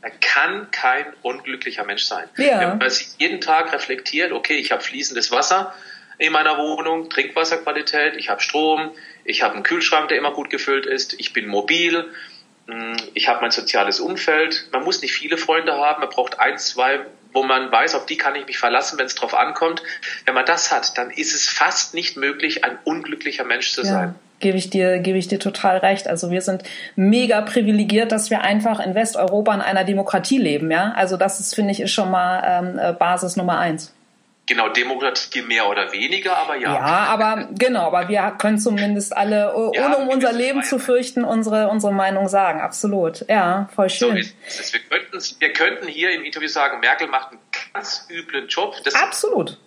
er kann kein unglücklicher Mensch sein. Ja. Wenn man sich jeden Tag reflektiert, okay, ich habe fließendes Wasser in meiner Wohnung, Trinkwasserqualität, ich habe Strom, ich habe einen Kühlschrank, der immer gut gefüllt ist, ich bin mobil, hm, ich habe mein soziales Umfeld. Man muss nicht viele Freunde haben, man braucht ein, zwei, wo man weiß, auf die kann ich mich verlassen, wenn es drauf ankommt. Wenn man das hat, dann ist es fast nicht möglich, ein unglücklicher Mensch zu ja. sein gebe ich dir, gebe ich dir total recht. Also wir sind mega privilegiert, dass wir einfach in Westeuropa in einer Demokratie leben, ja. Also das ist, finde ich, ist schon mal ähm, äh, Basis Nummer eins. Genau, Demokratie mehr oder weniger, aber ja. Ja, aber genau, aber wir können zumindest alle, ja, ohne um unser Leben zu fürchten, unsere, unsere Meinung sagen. Absolut. Ja, voll schön. So wir, könnten, wir könnten hier im Interview sagen, Merkel macht einen ganz üblen Job. Das Absolut.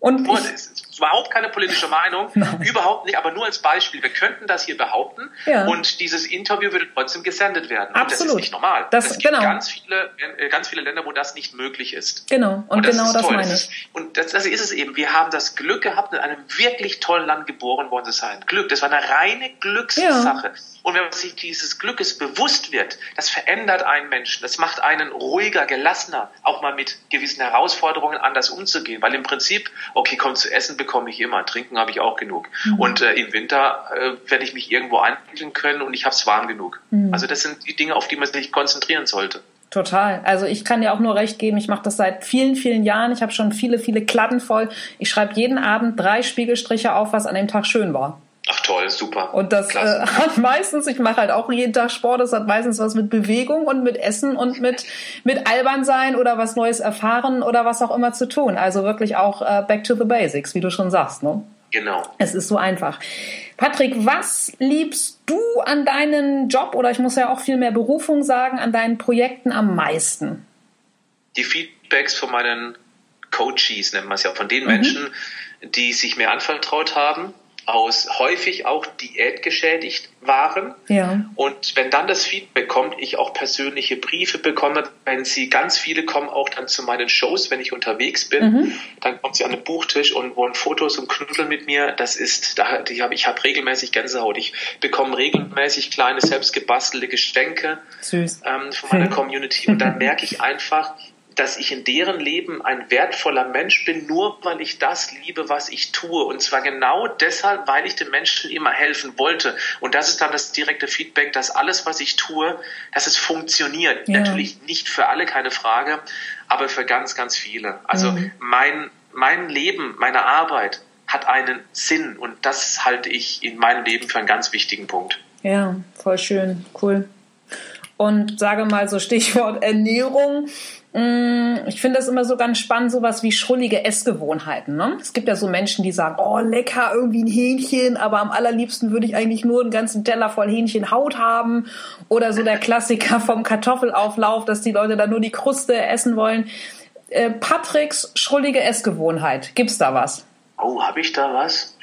Und ich, es ist überhaupt keine politische Meinung, Nein. überhaupt nicht, aber nur als Beispiel. Wir könnten das hier behaupten ja. und dieses Interview würde trotzdem gesendet werden. Absolut. Und das ist nicht normal. Das, es gibt genau. ganz viele, äh, ganz viele Länder, wo das nicht möglich ist. Genau. Und, und das genau das toll. meine ich. Und das, das, ist es eben. Wir haben das Glück gehabt, in einem wirklich tollen Land geboren worden zu sein. Glück. Das war eine reine Glückssache. Ja Und wenn man sich dieses Glückes bewusst wird, das verändert einen Menschen, das macht einen ruhiger, gelassener, auch mal mit gewissen Herausforderungen anders umzugehen. Weil im Prinzip, okay, komm, zu essen bekomme ich immer, trinken habe ich auch genug. Mhm. Und äh, im Winter äh, werde ich mich irgendwo einwickeln können und ich habe es warm genug. Mhm. Also das sind die Dinge, auf die man sich konzentrieren sollte. Total. Also ich kann dir auch nur recht geben, ich mache das seit vielen, vielen Jahren. Ich habe schon viele, viele Kladden voll. Ich schreibe jeden Abend drei Spiegelstriche auf, was an dem Tag schön war. Ach toll, super. Und das äh, hat meistens, ich mache halt auch jeden Tag Sport, das hat meistens was mit Bewegung und mit Essen und mit, mit albern sein oder was Neues erfahren oder was auch immer zu tun. Also wirklich auch äh, back to the basics, wie du schon sagst. Ne? Genau. Es ist so einfach. Patrick, was liebst du an deinem Job oder ich muss ja auch viel mehr Berufung sagen, an deinen Projekten am meisten? Die Feedbacks von meinen Coaches, nennt man es ja, von den mhm. Menschen, die sich mir anvertraut haben, aus häufig auch diätgeschädigt waren. Ja. Und wenn dann das Feedback kommt, ich auch persönliche Briefe bekomme, wenn sie, ganz viele kommen auch dann zu meinen Shows, wenn ich unterwegs bin, mhm. dann kommen sie an den Buchtisch und wollen Fotos und knuddeln mit mir. Das ist, da, die hab, ich habe regelmäßig Gänsehaut. Ich bekomme regelmäßig kleine selbstgebastelte Geschenke ähm, von meiner Community und dann merke ich einfach, dass ich in deren Leben ein wertvoller Mensch bin, nur weil ich das liebe, was ich tue. Und zwar genau deshalb, weil ich den Menschen immer helfen wollte. Und das ist dann das direkte Feedback, dass alles, was ich tue, dass es funktioniert. Ja. Natürlich nicht für alle, keine Frage, aber für ganz, ganz viele. Also mhm. mein, mein Leben, meine Arbeit hat einen Sinn und das halte ich in meinem Leben für einen ganz wichtigen Punkt. Ja, voll schön, cool. Und sage mal so Stichwort Ernährung. Mm, ich finde das immer so ganz spannend, sowas wie schrullige Essgewohnheiten. Ne? Es gibt ja so Menschen, die sagen, oh lecker, irgendwie ein Hähnchen, aber am allerliebsten würde ich eigentlich nur einen ganzen Teller voll Hähnchenhaut haben. Oder so der Klassiker vom Kartoffelauflauf, dass die Leute da nur die Kruste essen wollen. Äh, Patricks schrullige Essgewohnheit, gibt's da was? Oh, habe ich da was?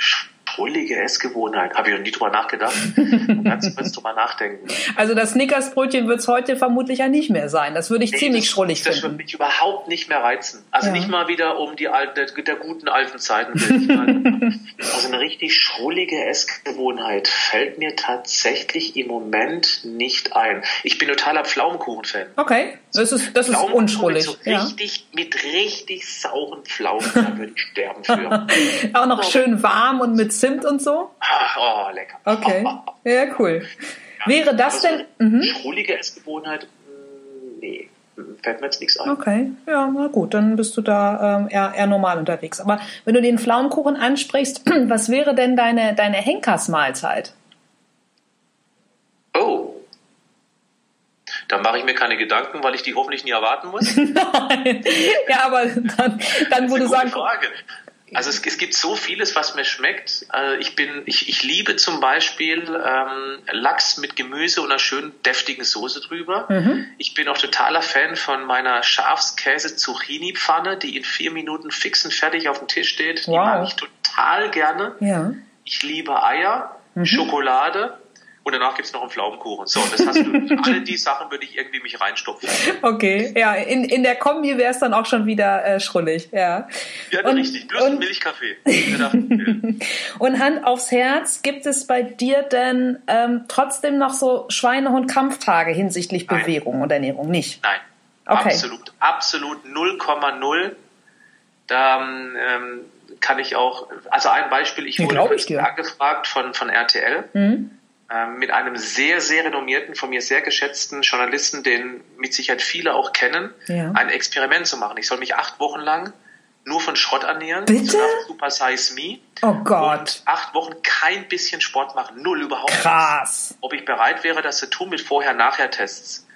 Schrullige Essgewohnheit. Habe ich noch nie drüber nachgedacht. Ganz kurz drüber nachdenken. Also das Snickersbrötchen wird es heute vermutlich ja nicht mehr sein. Das würde ich nee, ziemlich das, schrullig das finden. Das würde mich überhaupt nicht mehr reizen. Also ja. nicht mal wieder um die alten, der, der guten alten Zeiten. also eine richtig schrullige Essgewohnheit fällt mir tatsächlich im Moment nicht ein. Ich bin totaler Pflaumenkuchen-Fan. Okay, das ist, das ist unschrullig. Mit, so richtig, ja. mit richtig sauren Pflaumen, da würde ich sterben für. Auch noch so. schön warm und mit Zimt Zimt und so? Ach, oh, lecker. Okay. Ja, cool. Ja, Wäre das also denn. Mhm. Schrullige Essgewohnheit? Hm, nee. Fällt mir jetzt nichts ein. Okay, ja, na gut, dann bist du da ähm, eher, eher normal unterwegs. Aber wenn du den Pflaumenkuchen ansprichst, was wäre denn deine, deine Henkersmahlzeit? Oh, da mache ich mir keine Gedanken, weil ich die hoffentlich nie erwarten muss. Nein. Ja, aber dann, dann wo du sagst. Frage. Also es, es, gibt so vieles, was mir schmeckt. Also ich bin, ich, ich liebe zum Beispiel ähm, Lachs mit Gemüse und einer schönen deftigen Soße drüber. Mhm. Ich bin auch totaler Fan von meiner Schafskäse-Zucchini-Pfanne, die in vier Minuten fix und fertig auf dem Tisch steht. Die wow. mag ich total gerne. Ja. Ich liebe Eier, mhm. Schokolade und danach gibt es noch einen Pflaumenkuchen. So, das hast du. alle die Sachen würde ich irgendwie mich reinstopfen. Okay, ja, in, in der Kombi wäre es dann auch schon wieder äh, schrullig, ja. Ja, und, richtig, plus und, Milchkaffee. und Hand aufs Herz, gibt es bei dir denn ähm, trotzdem noch so Schweinehund-Kampftage hinsichtlich Nein. Bewegung und Ernährung? Nicht? Nein, okay. absolut, absolut 0,0. Da ähm, kann ich auch, also ein Beispiel, ich wurde ich angefragt von, von RTL. Mhm mit einem sehr, sehr renommierten, von mir sehr geschätzten Journalisten, den mit Sicherheit viele auch kennen, ja. ein Experiment zu machen. Ich soll mich acht Wochen lang nur von Schrott ernähren. Bitte? Super Size Me. Oh Gott. Acht Wochen kein bisschen Sport machen. Null überhaupt. Krass. Nichts. Ob ich bereit wäre, das zu tun mit Vorher-Nachher-Tests.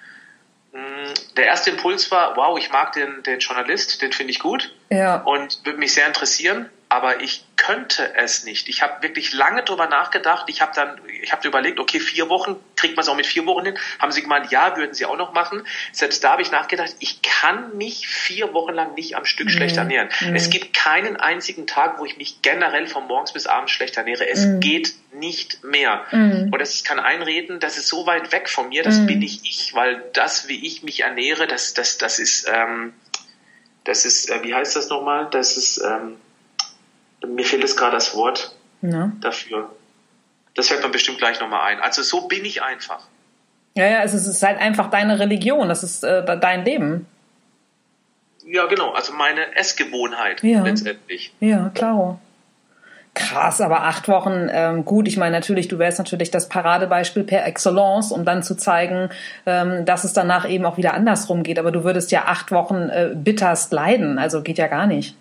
Mm, der erste Impuls war, wow, ich mag den, den Journalist, den finde ich gut. Ja. Und würde mich sehr interessieren aber ich könnte es nicht. Ich habe wirklich lange drüber nachgedacht. Ich habe dann, ich habe überlegt, okay, vier Wochen, kriegt man es auch mit vier Wochen hin? Haben sie gemeint, ja, würden sie auch noch machen. Selbst da habe ich nachgedacht, ich kann mich vier Wochen lang nicht am Stück mhm. schlecht ernähren. Mhm. Es gibt keinen einzigen Tag, wo ich mich generell von morgens bis abends schlecht ernähre. Es mhm. geht nicht mehr. Mhm. Und das kein Einreden, das ist so weit weg von mir, das mhm. bin ich ich, weil das, wie ich mich ernähre, das, das, das ist, ähm, das ist, äh, wie heißt das nochmal? Das ist, ähm, mir fehlt es gerade das Wort ja. dafür. Das fällt mir bestimmt gleich nochmal ein. Also so bin ich einfach. Ja, ja, es ist halt einfach deine Religion, das ist äh, dein Leben. Ja, genau, also meine Essgewohnheit ja. letztendlich. Ja, klar. Krass, aber acht Wochen, ähm, gut, ich meine natürlich, du wärst natürlich das Paradebeispiel per Excellence, um dann zu zeigen, ähm, dass es danach eben auch wieder andersrum geht. Aber du würdest ja acht Wochen äh, bitterst leiden, also geht ja gar nicht.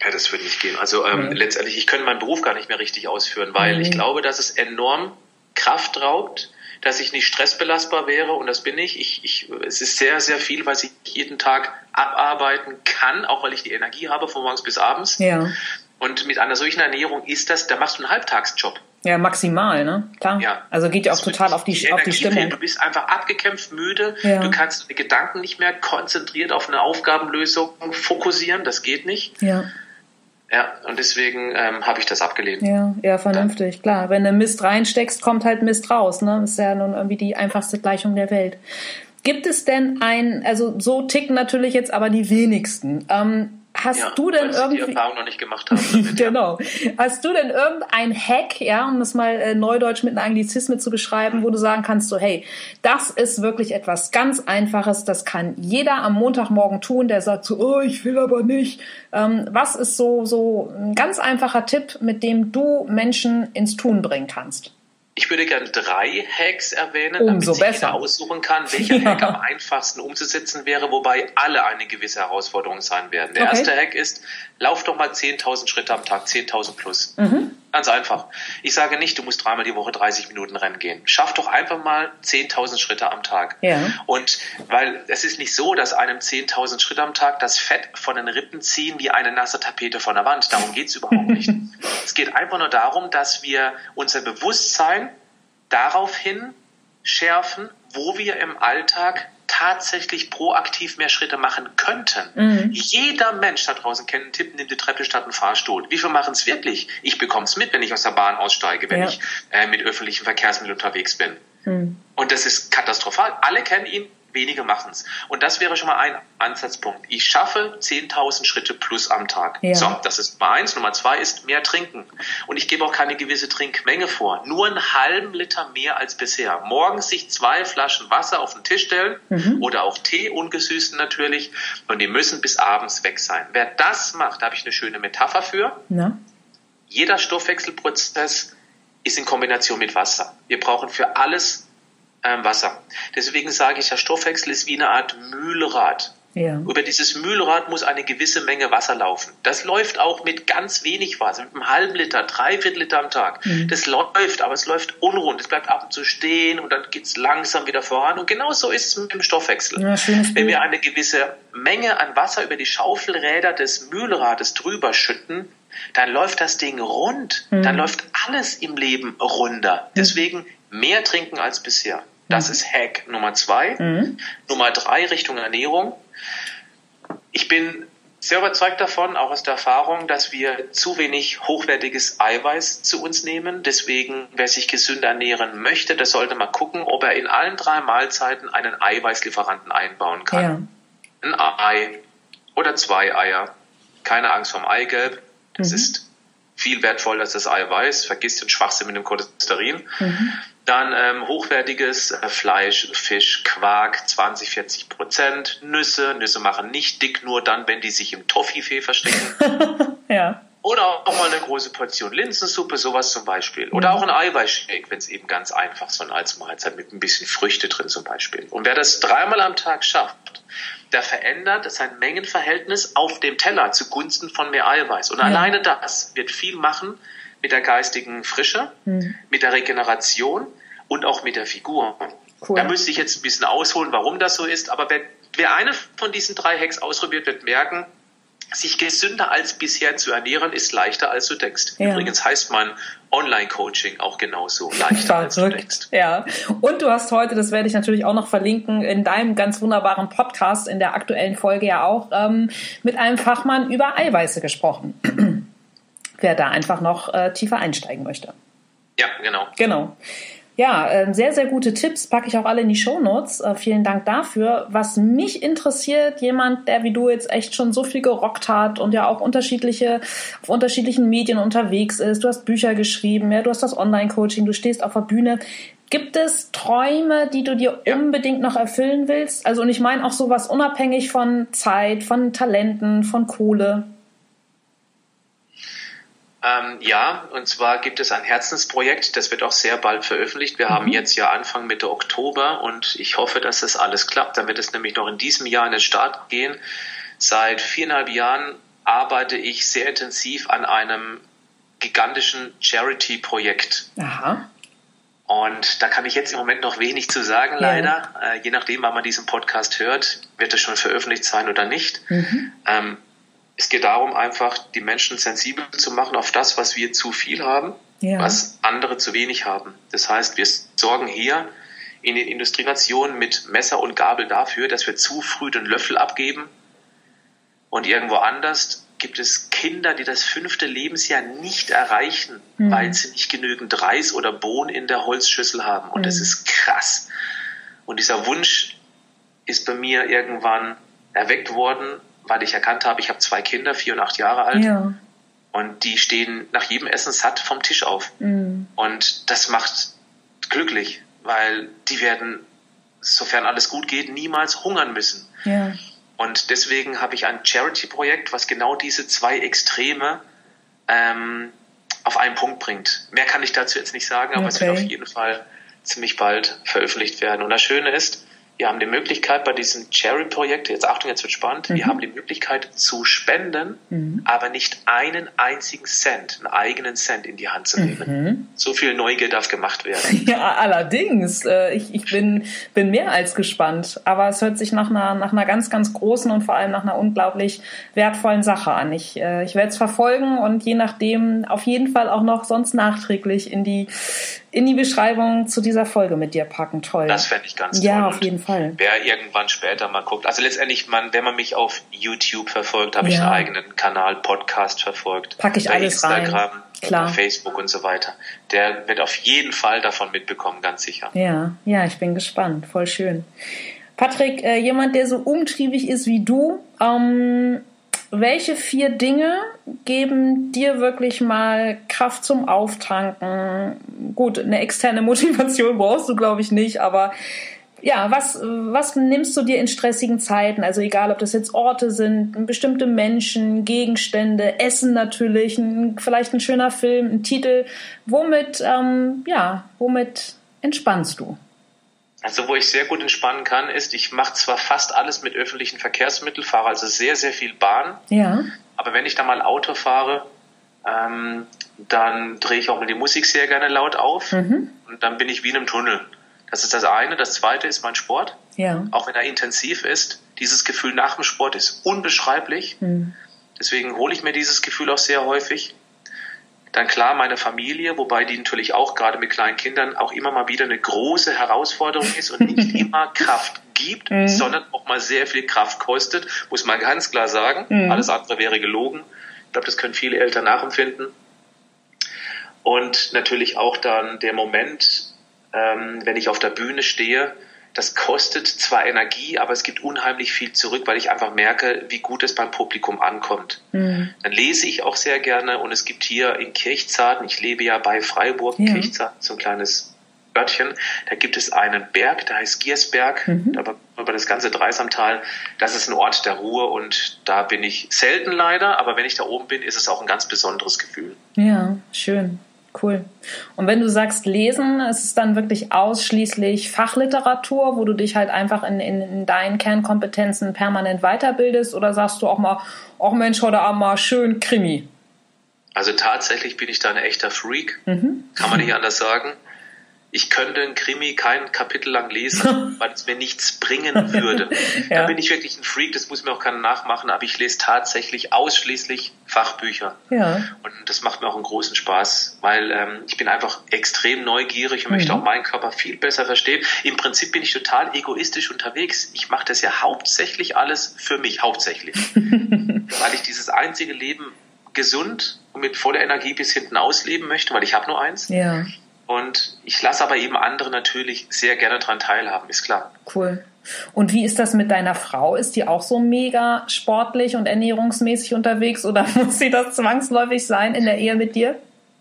Ja, das würde nicht gehen. Also ähm, nee. letztendlich, ich könnte meinen Beruf gar nicht mehr richtig ausführen, weil nee. ich glaube, dass es enorm Kraft raubt, dass ich nicht stressbelastbar wäre und das bin ich. ich, ich es ist sehr, sehr viel, was ich jeden Tag abarbeiten kann, auch weil ich die Energie habe von morgens bis abends. Ja. Und mit einer solchen Ernährung ist das, da machst du einen Halbtagsjob. Ja, maximal, ne? Klar. Ja. Also geht ja auch total auf die, die auf die Stimmung. Du bist einfach abgekämpft, müde. Ja. Du kannst Gedanken nicht mehr konzentriert auf eine Aufgabenlösung fokussieren. Das geht nicht. Ja. Ja, und deswegen ähm, habe ich das abgelehnt. Ja, ja, vernünftig, ja. klar. Wenn du Mist reinsteckst, kommt halt Mist raus. Ne? Ist ja nun irgendwie die einfachste Gleichung der Welt. Gibt es denn ein, also so ticken natürlich jetzt aber die wenigsten. Ähm, Hast ja, du denn irgendwie die Erfahrung noch nicht gemacht haben? Damit, genau. Hast du denn irgendein Hack, ja, um es mal äh, neudeutsch mit einer Anglizisme zu beschreiben, wo du sagen kannst, so hey, das ist wirklich etwas ganz Einfaches, das kann jeder am Montagmorgen tun, der sagt so, oh, ich will aber nicht. Ähm, was ist so so ein ganz einfacher Tipp, mit dem du Menschen ins Tun bringen kannst? Ich würde gerne drei Hacks erwähnen, Umso damit sich jeder aussuchen kann, welcher ja. Hack am einfachsten umzusetzen wäre, wobei alle eine gewisse Herausforderung sein werden. Der okay. erste Hack ist, lauf doch mal 10.000 Schritte am Tag, 10.000 plus. Mhm. Ganz einfach. Ich sage nicht, du musst dreimal die Woche 30 Minuten Rennen gehen. Schaff doch einfach mal 10.000 Schritte am Tag. Ja. Und weil es ist nicht so, dass einem 10.000 Schritte am Tag das Fett von den Rippen ziehen wie eine nasse Tapete von der Wand. Darum geht es überhaupt nicht. es geht einfach nur darum, dass wir unser Bewusstsein daraufhin schärfen, wo wir im Alltag tatsächlich proaktiv mehr Schritte machen könnten. Mhm. Jeder Mensch da draußen kennt einen Tipp, nimmt die Treppe statt einen Fahrstuhl. Wie viele machen es wirklich? Ich bekomme es mit, wenn ich aus der Bahn aussteige, wenn ja. ich äh, mit öffentlichen Verkehrsmitteln unterwegs bin. Mhm. Und das ist katastrophal. Alle kennen ihn, wenige machen es. Und das wäre schon mal ein Ansatzpunkt. Ich schaffe 10.000 Schritte plus am Tag. Ja. So, das ist Nummer eins. Nummer zwei ist mehr trinken. Und ich gebe auch keine gewisse Trinkmenge vor. Nur einen halben Liter mehr als bisher. Morgens sich zwei Flaschen Wasser auf den Tisch stellen mhm. oder auch Tee, ungesüßten natürlich. Und die müssen bis abends weg sein. Wer das macht, da habe ich eine schöne Metapher für. Ja. Jeder Stoffwechselprozess ist in Kombination mit Wasser. Wir brauchen für alles ähm, Wasser. Deswegen sage ich, der Stoffwechsel ist wie eine Art Mühlrad. Ja. Über dieses Mühlrad muss eine gewisse Menge Wasser laufen. Das läuft auch mit ganz wenig Wasser, mit einem halben Liter, drei Viertel Liter am Tag. Mhm. Das läuft, aber es läuft unrund. Es bleibt ab und zu stehen und dann geht es langsam wieder voran. Und genau so ist es mit dem Stoffwechsel. Ja, Wenn wir eine gewisse Menge an Wasser über die Schaufelräder des Mühlrades drüber schütten, dann läuft das Ding rund. Mhm. Dann läuft alles im Leben runder. Deswegen mehr trinken als bisher. Das mhm. ist Hack Nummer zwei. Mhm. Nummer drei Richtung Ernährung. Ich bin sehr überzeugt davon, auch aus der Erfahrung, dass wir zu wenig hochwertiges Eiweiß zu uns nehmen. Deswegen, wer sich gesünder ernähren möchte, der sollte mal gucken, ob er in allen drei Mahlzeiten einen Eiweißlieferanten einbauen kann. Ja. Ein Ei oder zwei Eier. Keine Angst vom Eigelb. Das mhm. ist viel wertvoller als das Eiweiß. Vergiss den Schwachsinn mit dem Cholesterin. Mhm. Dann ähm, hochwertiges äh, Fleisch, Fisch, Quark, 20, 40 Prozent. Nüsse. Nüsse machen nicht dick, nur dann, wenn die sich im Toffifee verstecken. ja. Oder auch mal eine große Portion Linsensuppe, sowas zum Beispiel. Oder auch ein Eiweißshake, wenn es eben ganz einfach so als Mahlzeit mit ein bisschen Früchte drin zum Beispiel. Und wer das dreimal am Tag schafft, der verändert sein Mengenverhältnis auf dem Teller zugunsten von mehr Eiweiß. Und ja. alleine das wird viel machen mit der geistigen Frische, mhm. mit der Regeneration und auch mit der Figur. Cool. Da müsste ich jetzt ein bisschen ausholen, warum das so ist, aber wer, wer eine von diesen drei Hacks ausprobiert, wird merken, sich gesünder als bisher zu ernähren, ist leichter als du denkst. Ja. Übrigens heißt mein Online-Coaching auch genauso leichter als du denkst. Ja. Und du hast heute, das werde ich natürlich auch noch verlinken, in deinem ganz wunderbaren Podcast, in der aktuellen Folge ja auch, ähm, mit einem Fachmann über Eiweiße gesprochen. Wer da einfach noch äh, tiefer einsteigen möchte. Ja, genau. Genau. Ja, ähm, sehr, sehr gute Tipps, packe ich auch alle in die Shownotes. Äh, vielen Dank dafür. Was mich interessiert, jemand, der wie du jetzt echt schon so viel gerockt hat und ja auch unterschiedliche, auf unterschiedlichen Medien unterwegs ist. Du hast Bücher geschrieben, ja, du hast das Online-Coaching, du stehst auf der Bühne. Gibt es Träume, die du dir unbedingt noch erfüllen willst? Also, und ich meine auch sowas unabhängig von Zeit, von Talenten, von Kohle. Ähm, ja, und zwar gibt es ein Herzensprojekt, das wird auch sehr bald veröffentlicht. Wir mhm. haben jetzt ja Anfang Mitte Oktober und ich hoffe, dass das alles klappt. Dann wird es nämlich noch in diesem Jahr in den Start gehen. Seit viereinhalb Jahren arbeite ich sehr intensiv an einem gigantischen Charity-Projekt. Aha. Und da kann ich jetzt im Moment noch wenig zu sagen, leider. Ja. Äh, je nachdem, wann man diesen Podcast hört, wird es schon veröffentlicht sein oder nicht. Mhm. Ähm, es geht darum, einfach die Menschen sensibel zu machen auf das, was wir zu viel haben, ja. was andere zu wenig haben. Das heißt, wir sorgen hier in den Industrienationen mit Messer und Gabel dafür, dass wir zu früh den Löffel abgeben und irgendwo anders gibt es Kinder, die das fünfte Lebensjahr nicht erreichen, mhm. weil sie nicht genügend Reis oder Bohnen in der Holzschüssel haben. Und mhm. das ist krass. Und dieser Wunsch ist bei mir irgendwann erweckt worden, weil ich erkannt habe, ich habe zwei Kinder, vier und acht Jahre alt. Ja. Und die stehen nach jedem Essen satt vom Tisch auf. Mhm. Und das macht glücklich, weil die werden, sofern alles gut geht, niemals hungern müssen. Ja. Und deswegen habe ich ein Charity-Projekt, was genau diese zwei Extreme ähm, auf einen Punkt bringt. Mehr kann ich dazu jetzt nicht sagen, aber okay. es wird auf jeden Fall ziemlich bald veröffentlicht werden. Und das Schöne ist, wir haben die Möglichkeit bei diesem Cherry-Projekt, jetzt Achtung, jetzt wird spannend, mhm. wir haben die Möglichkeit zu spenden, mhm. aber nicht einen einzigen Cent, einen eigenen Cent in die Hand zu nehmen. Mhm. So viel Neugier darf gemacht werden. Ja, allerdings. Äh, ich, ich bin, bin mehr als gespannt. Aber es hört sich nach einer, nach einer ganz, ganz großen und vor allem nach einer unglaublich wertvollen Sache an. Ich, äh, ich werde es verfolgen und je nachdem auf jeden Fall auch noch sonst nachträglich in die in die Beschreibung zu dieser Folge mit dir packen. Toll. Das fände ich ganz toll. Ja, auf jeden Fall. Wer irgendwann später mal guckt. Also letztendlich, man, wenn man mich auf YouTube verfolgt, habe ja. ich einen eigenen Kanal, Podcast verfolgt. Packe ich bei alles Instagram, rein. Klar. Facebook und so weiter. Der wird auf jeden Fall davon mitbekommen, ganz sicher. Ja, ja, ich bin gespannt. Voll schön. Patrick, äh, jemand, der so umtriebig ist wie du, ähm, welche vier Dinge geben dir wirklich mal Kraft zum Auftanken? Gut, eine externe Motivation brauchst du, glaube ich, nicht, aber ja, was, was nimmst du dir in stressigen Zeiten? Also egal, ob das jetzt Orte sind, bestimmte Menschen, Gegenstände, Essen natürlich, ein, vielleicht ein schöner Film, ein Titel. Womit, ähm, ja, womit entspannst du? Also wo ich sehr gut entspannen kann, ist, ich mache zwar fast alles mit öffentlichen Verkehrsmitteln, fahre also sehr, sehr viel Bahn. Ja. Aber wenn ich dann mal Auto fahre, ähm, dann drehe ich auch mal die Musik sehr gerne laut auf mhm. und dann bin ich wie in einem Tunnel. Das ist das eine. Das zweite ist mein Sport. Ja. Auch wenn er intensiv ist. Dieses Gefühl nach dem Sport ist unbeschreiblich. Mhm. Deswegen hole ich mir dieses Gefühl auch sehr häufig. Dann klar meine Familie, wobei die natürlich auch gerade mit kleinen Kindern auch immer mal wieder eine große Herausforderung ist und nicht immer Kraft gibt, mhm. sondern auch mal sehr viel Kraft kostet, muss man ganz klar sagen. Mhm. Alles andere wäre gelogen. Ich glaube, das können viele Eltern nachempfinden. Und natürlich auch dann der Moment, ähm, wenn ich auf der Bühne stehe das kostet zwar Energie, aber es gibt unheimlich viel zurück, weil ich einfach merke, wie gut es beim Publikum ankommt. Mhm. Dann lese ich auch sehr gerne und es gibt hier in Kirchzarten, ich lebe ja bei Freiburg, ja. Kirchzarten, so ein kleines Örtchen, da gibt es einen Berg, der heißt Giersberg, mhm. über das ganze Dreisamtal. Das ist ein Ort der Ruhe und da bin ich selten leider, aber wenn ich da oben bin, ist es auch ein ganz besonderes Gefühl. Ja, schön. Cool. Und wenn du sagst lesen, ist es dann wirklich ausschließlich Fachliteratur, wo du dich halt einfach in, in, in deinen Kernkompetenzen permanent weiterbildest oder sagst du auch mal, ach Mensch, heute Abend mal schön Krimi? Also tatsächlich bin ich da ein echter Freak, mhm. kann man nicht anders sagen ich könnte ein Krimi kein Kapitel lang lesen, weil es mir nichts bringen würde. ja. Da bin ich wirklich ein Freak, das muss mir auch keiner nachmachen, aber ich lese tatsächlich ausschließlich Fachbücher. Ja. Und das macht mir auch einen großen Spaß, weil ähm, ich bin einfach extrem neugierig und mhm. möchte auch meinen Körper viel besser verstehen. Im Prinzip bin ich total egoistisch unterwegs. Ich mache das ja hauptsächlich alles für mich, hauptsächlich. weil ich dieses einzige Leben gesund und mit voller Energie bis hinten ausleben möchte, weil ich habe nur eins. Ja Und ich lasse aber eben andere natürlich sehr gerne daran teilhaben, ist klar. Cool. Und wie ist das mit deiner Frau? Ist die auch so mega sportlich und ernährungsmäßig unterwegs oder muss sie das zwangsläufig sein in der Ehe mit dir?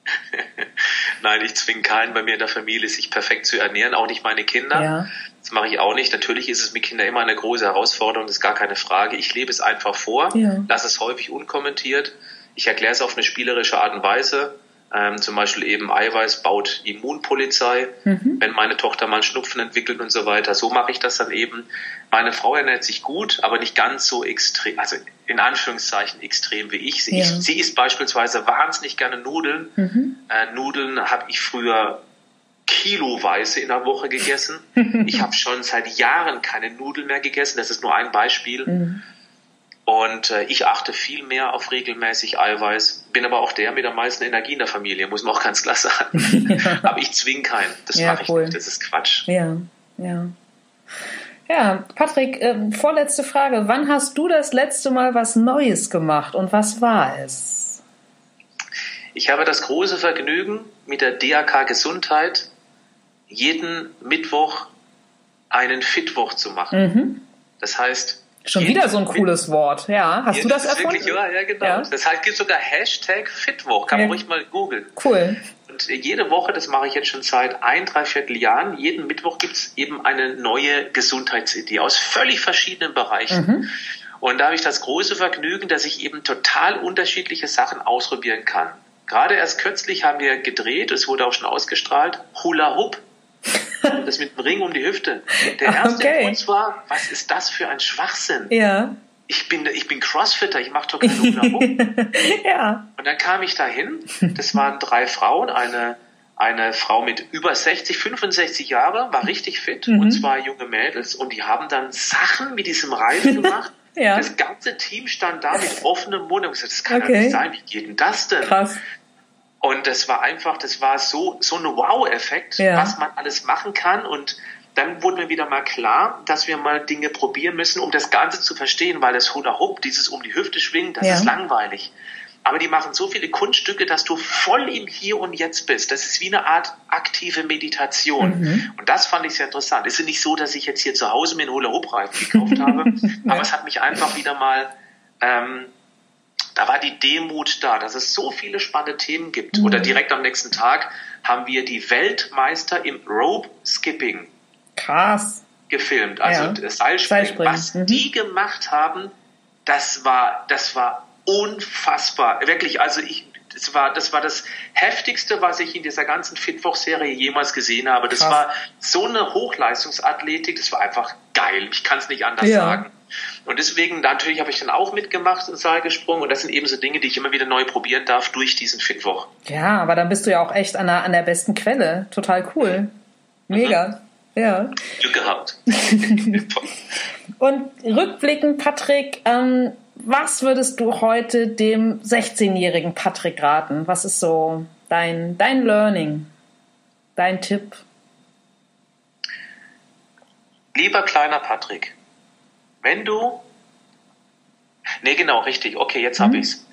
Nein, ich zwinge keinen bei mir in der Familie, sich perfekt zu ernähren, auch nicht meine Kinder. Ja. Das mache ich auch nicht. Natürlich ist es mit Kindern immer eine große Herausforderung, das ist gar keine Frage. Ich lebe es einfach vor, ja. lasse es häufig unkommentiert. Ich erkläre es auf eine spielerische Art und Weise. Ähm, zum Beispiel eben Eiweiß baut Immunpolizei, mhm. wenn meine Tochter mal einen Schnupfen entwickelt und so weiter. So mache ich das dann eben. Meine Frau ernährt sich gut, aber nicht ganz so extrem, also in Anführungszeichen extrem wie ich. Sie, ja. ich, sie isst beispielsweise wahnsinnig gerne Nudeln. Mhm. Äh, Nudeln habe ich früher kiloweise in der Woche gegessen. ich habe schon seit Jahren keine Nudeln mehr gegessen. Das ist nur ein Beispiel. Mhm. Und äh, ich achte viel mehr auf regelmäßig Eiweiß, bin aber auch der mit der meisten Energie in der Familie, muss man auch ganz klar sagen. ja. Aber ich zwinge keinen, das ja, mache ich cool. nicht, das ist Quatsch. Ja, ja. Ja, Patrick, äh, vorletzte Frage. Wann hast du das letzte Mal was Neues gemacht und was war es? Ich habe das große Vergnügen, mit der DAK Gesundheit jeden Mittwoch einen Fitwoch zu machen. Mhm. Das heißt, Schon wieder so ein cooles Wort, ja. Hast ja, du das, das erfunden? Wirklich, ja, ja, genau. Ja. Das heißt, gibt sogar Hashtag Fitwoch, kann man ruhig mal googeln. Cool. Und jede Woche, das mache ich jetzt schon seit ein, dreiviertel Jahren, jeden Mittwoch gibt es eben eine neue Gesundheitsidee aus völlig verschiedenen Bereichen. Mhm. Und da habe ich das große Vergnügen, dass ich eben total unterschiedliche Sachen ausprobieren kann. Gerade erst kürzlich haben wir gedreht, es wurde auch schon ausgestrahlt, Hula Hoop das mit dem Ring um die Hüfte. Der erste okay. Impuls war, was ist das für ein Schwachsinn? Ja. Ich bin, ich bin Crossfitter, ich mache doch keine Hula ja. Und dann kam ich dahin, das waren drei Frauen, eine, eine Frau mit über 60, 65 Jahre, war richtig fit mhm. und zwei junge Mädels und die haben dann Sachen mit diesem Reifen gemacht. ja. Das ganze Team stand da mit offenem Mund und gesagt, das kann okay. doch nicht sein, wie geht denn das denn? Krass. Und das war einfach, das war so, so ein Wow-Effekt, ja. was man alles machen kann. Und dann wurde mir wieder mal klar, dass wir mal Dinge probieren müssen, um das Ganze zu verstehen, weil das Hula Hoop, dieses um die Hüfte schwingen, das ja. ist langweilig. Aber die machen so viele Kunststücke, dass du voll im Hier und Jetzt bist. Das ist wie eine Art aktive Meditation. Mhm. Und das fand ich sehr interessant. Es ist nicht so, dass ich jetzt hier zu Hause mir einen Hula Hoop Reifen gekauft habe, aber es hat mich einfach wieder mal ähm, da war die Demut da, dass es so viele spannende Themen gibt. Mhm. Oder direkt am nächsten Tag haben wir die Weltmeister im Rope Skipping Krass. gefilmt, also ja. Seilspringen. Seilspringen. Was mhm. die gemacht haben, das war, das war unfassbar. Wirklich, also ich, das war, das war das heftigste, was ich in dieser ganzen Fitwoch-Serie jemals gesehen habe. Das Krass. war so eine Hochleistungsathletik, das war einfach geil. Ich kann es nicht anders ja. sagen. Und deswegen, natürlich habe ich dann auch mitgemacht ins Saal gesprungen und das sind eben so Dinge, die ich immer wieder neu probieren darf durch diesen Fitwoch. Ja, aber dann bist du ja auch echt an der, an der besten Quelle. Total cool. Mega. Mhm. Ja. Glück gehabt. und rückblickend, Patrick, ähm, was würdest du heute dem 16-jährigen Patrick raten? Was ist so dein, dein Learning, dein Tipp? Lieber kleiner Patrick, wenn du. Nee, genau, richtig. Okay, jetzt mhm. habe ich's.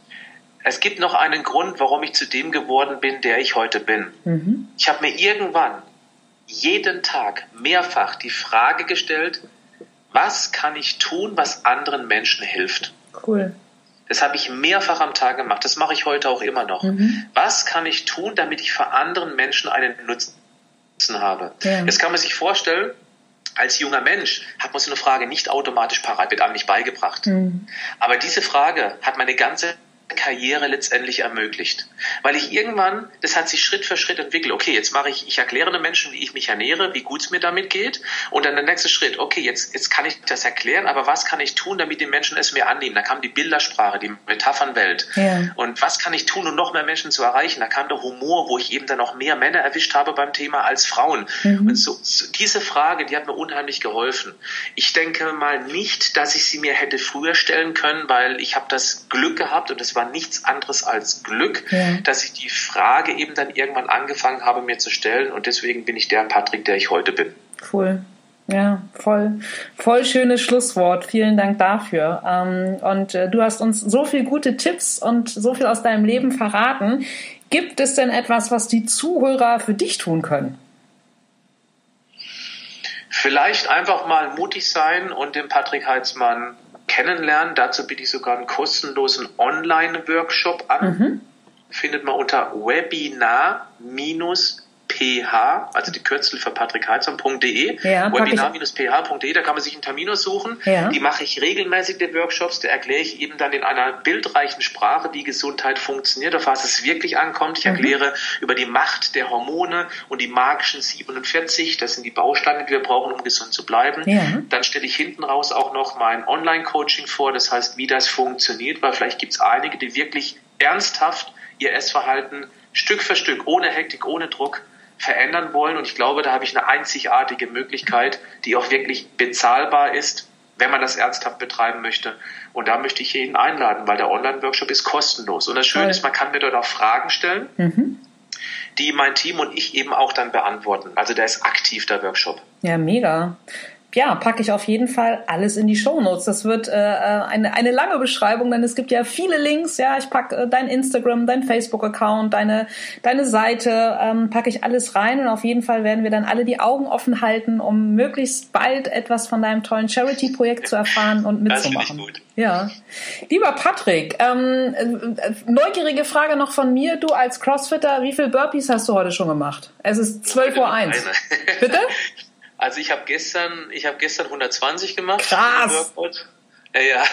Es gibt noch einen Grund, warum ich zu dem geworden bin, der ich heute bin. Mhm. Ich habe mir irgendwann jeden Tag mehrfach die Frage gestellt, was kann ich tun, was anderen Menschen hilft? Cool. Das habe ich mehrfach am Tag gemacht. Das mache ich heute auch immer noch. Mhm. Was kann ich tun, damit ich für anderen Menschen einen Nutzen habe? Ja. Jetzt kann man sich vorstellen, als junger Mensch hat man so eine Frage nicht automatisch parat an mich beigebracht. Mhm. Aber diese Frage hat meine ganze Karriere letztendlich ermöglicht. Weil ich irgendwann, das hat sich Schritt für Schritt entwickelt. Okay, jetzt mache ich, ich erkläre den Menschen, wie ich mich ernähre, wie gut es mir damit geht. Und dann der nächste Schritt, okay, jetzt, jetzt kann ich das erklären, aber was kann ich tun, damit die Menschen es mir annehmen? Da kam die Bildersprache, die Metaphernwelt. Ja. Und was kann ich tun, um noch mehr Menschen zu erreichen? Da kam der Humor, wo ich eben dann auch mehr Männer erwischt habe beim Thema als Frauen. Mhm. Und so, so, diese Frage, die hat mir unheimlich geholfen. Ich denke mal nicht, dass ich sie mir hätte früher stellen können, weil ich habe das Glück gehabt und das war nichts anderes als Glück, ja. dass ich die Frage eben dann irgendwann angefangen habe, mir zu stellen. Und deswegen bin ich der Patrick, der ich heute bin. Cool. Ja, voll, voll schönes Schlusswort. Vielen Dank dafür. Ähm, und äh, du hast uns so viel gute Tipps und so viel aus deinem Leben verraten. Gibt es denn etwas, was die Zuhörer für dich tun können? Vielleicht einfach mal mutig sein und den Patrick Heitzmann kennenlernen. Dazu biete ich sogar einen kostenlosen Online-Workshop an. Mhm. Findet man unter Webinar- ph, also die Kürzel für patrickheizung.de, ja, webinar-ph.de, da kann man sich einen Termin aussuchen. Ja. Die mache ich regelmäßig, die Workshops, da erkläre ich eben dann in einer bildreichen Sprache, wie Gesundheit funktioniert, auf was es wirklich ankommt. Ich mhm. erkläre mhm. über die Macht der Hormone und die magischen 47, das sind die Bausteine, die wir brauchen, um gesund zu bleiben. Ja. Dann stelle ich hinten raus auch noch mein Online-Coaching vor, das heißt, wie das funktioniert, weil vielleicht gibt es einige, die wirklich ernsthaft ihr Essverhalten Stück für Stück, ohne Hektik, ohne Druck verändern wollen. Und ich glaube, da habe ich eine einzigartige Möglichkeit, die auch wirklich bezahlbar ist, wenn man das ernsthaft betreiben möchte. Und da möchte ich jeden einladen, weil der Online-Workshop ist kostenlos. Und das Schöne ist, man kann mir dort auch Fragen stellen, mhm. die mein Team und ich eben auch dann beantworten. Also der ist aktiv, der Workshop. Ja, mega ja, packe ich auf jeden Fall alles in die Show Notes. Das wird äh, eine, eine lange Beschreibung, denn es gibt ja viele Links. Ja, ich packe äh, dein Instagram, dein Facebook-Account, deine, deine Seite, ähm, packe ich alles rein und auf jeden Fall werden wir dann alle die Augen offen halten, um möglichst bald etwas von deinem tollen Charity-Projekt zu erfahren und mitzumachen. Das gut. Ja. Lieber Patrick, ähm, äh, neugierige Frage noch von mir. Du als Crossfitter, wie viel Burpees hast du heute schon gemacht? Es ist 12.01 Uhr. Bitte? Also ich habe gestern, ich habe gestern 120 gemacht. Krass. Ja, ja.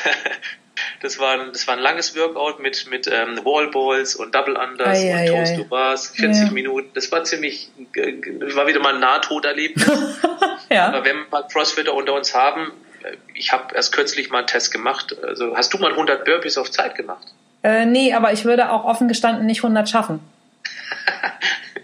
Das war, ein, das war ein langes Workout mit, mit ähm, Wallballs und Double Unders ei, und ei, Toast to Bars, 40 ja. Minuten. Das war ziemlich, war wieder mal ein Nahtoderlebnis. ja. Aber wenn wir Crossfitter unter uns haben, äh, ich habe erst kürzlich mal einen Test gemacht. Also hast du mal 100 Burpees auf Zeit gemacht? Äh, nee, aber ich würde auch offen gestanden nicht 100 schaffen.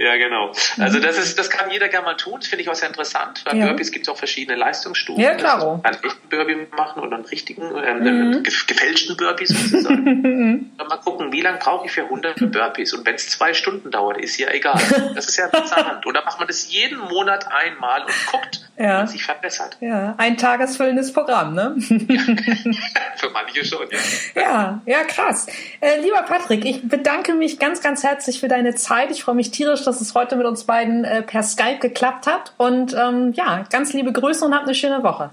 Ja, genau. Also das ist, das kann jeder gerne mal tun. Das finde ich auch sehr interessant. Bei ja. Burpees gibt es auch verschiedene Leistungsstufen. Ja, klar. Einen echten Burpee machen und einen richtigen, äh, mhm. gefälschten Burpee sozusagen. mal gucken, wie lange brauche ich für 100 Burpees? Und wenn es zwei Stunden dauert, ist ja egal. Das ist ja interessant. Und dann macht man das jeden Monat einmal und guckt, ja. sich verbessert. Ja, ein tagesfüllendes Programm, ne? Für manche schon, ja. Ja, ja, krass. Äh, lieber Patrick, ich bedanke mich ganz, ganz herzlich für deine Zeit. Ich freue mich tierisch, dass es heute mit uns beiden äh, per Skype geklappt hat. Und ähm, ja, ganz liebe Grüße und habt eine schöne Woche.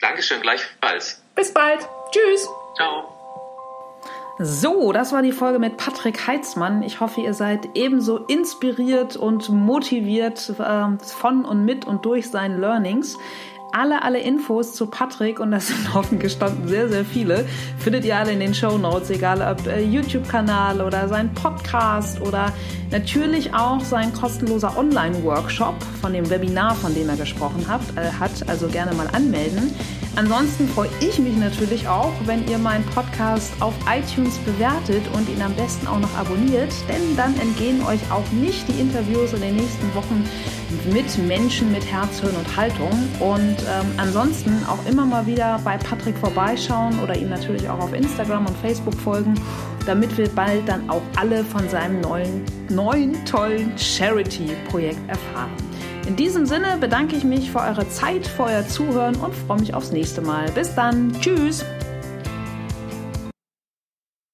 Dankeschön, gleichfalls. Bis bald. Tschüss. Ciao. So, das war die Folge mit Patrick Heitzmann. Ich hoffe, ihr seid ebenso inspiriert und motiviert äh, von und mit und durch seine Learnings. Alle, alle Infos zu Patrick, und das sind offen gestanden sehr, sehr viele, findet ihr alle in den Show Notes, egal ob äh, YouTube-Kanal oder sein Podcast oder natürlich auch sein kostenloser Online-Workshop von dem Webinar, von dem er gesprochen hat. Äh, hat also gerne mal anmelden. Ansonsten freue ich mich natürlich auch, wenn ihr meinen Podcast auf iTunes bewertet und ihn am besten auch noch abonniert, denn dann entgehen euch auch nicht die Interviews in den nächsten Wochen mit Menschen mit Herz, Hirn und Haltung. Und ähm, ansonsten auch immer mal wieder bei Patrick vorbeischauen oder ihm natürlich auch auf Instagram und Facebook folgen, damit wir bald dann auch alle von seinem neuen, neuen tollen Charity-Projekt erfahren. In diesem Sinne bedanke ich mich für eure Zeit, für euer Zuhören und freue mich aufs nächste Mal. Bis dann. Tschüss.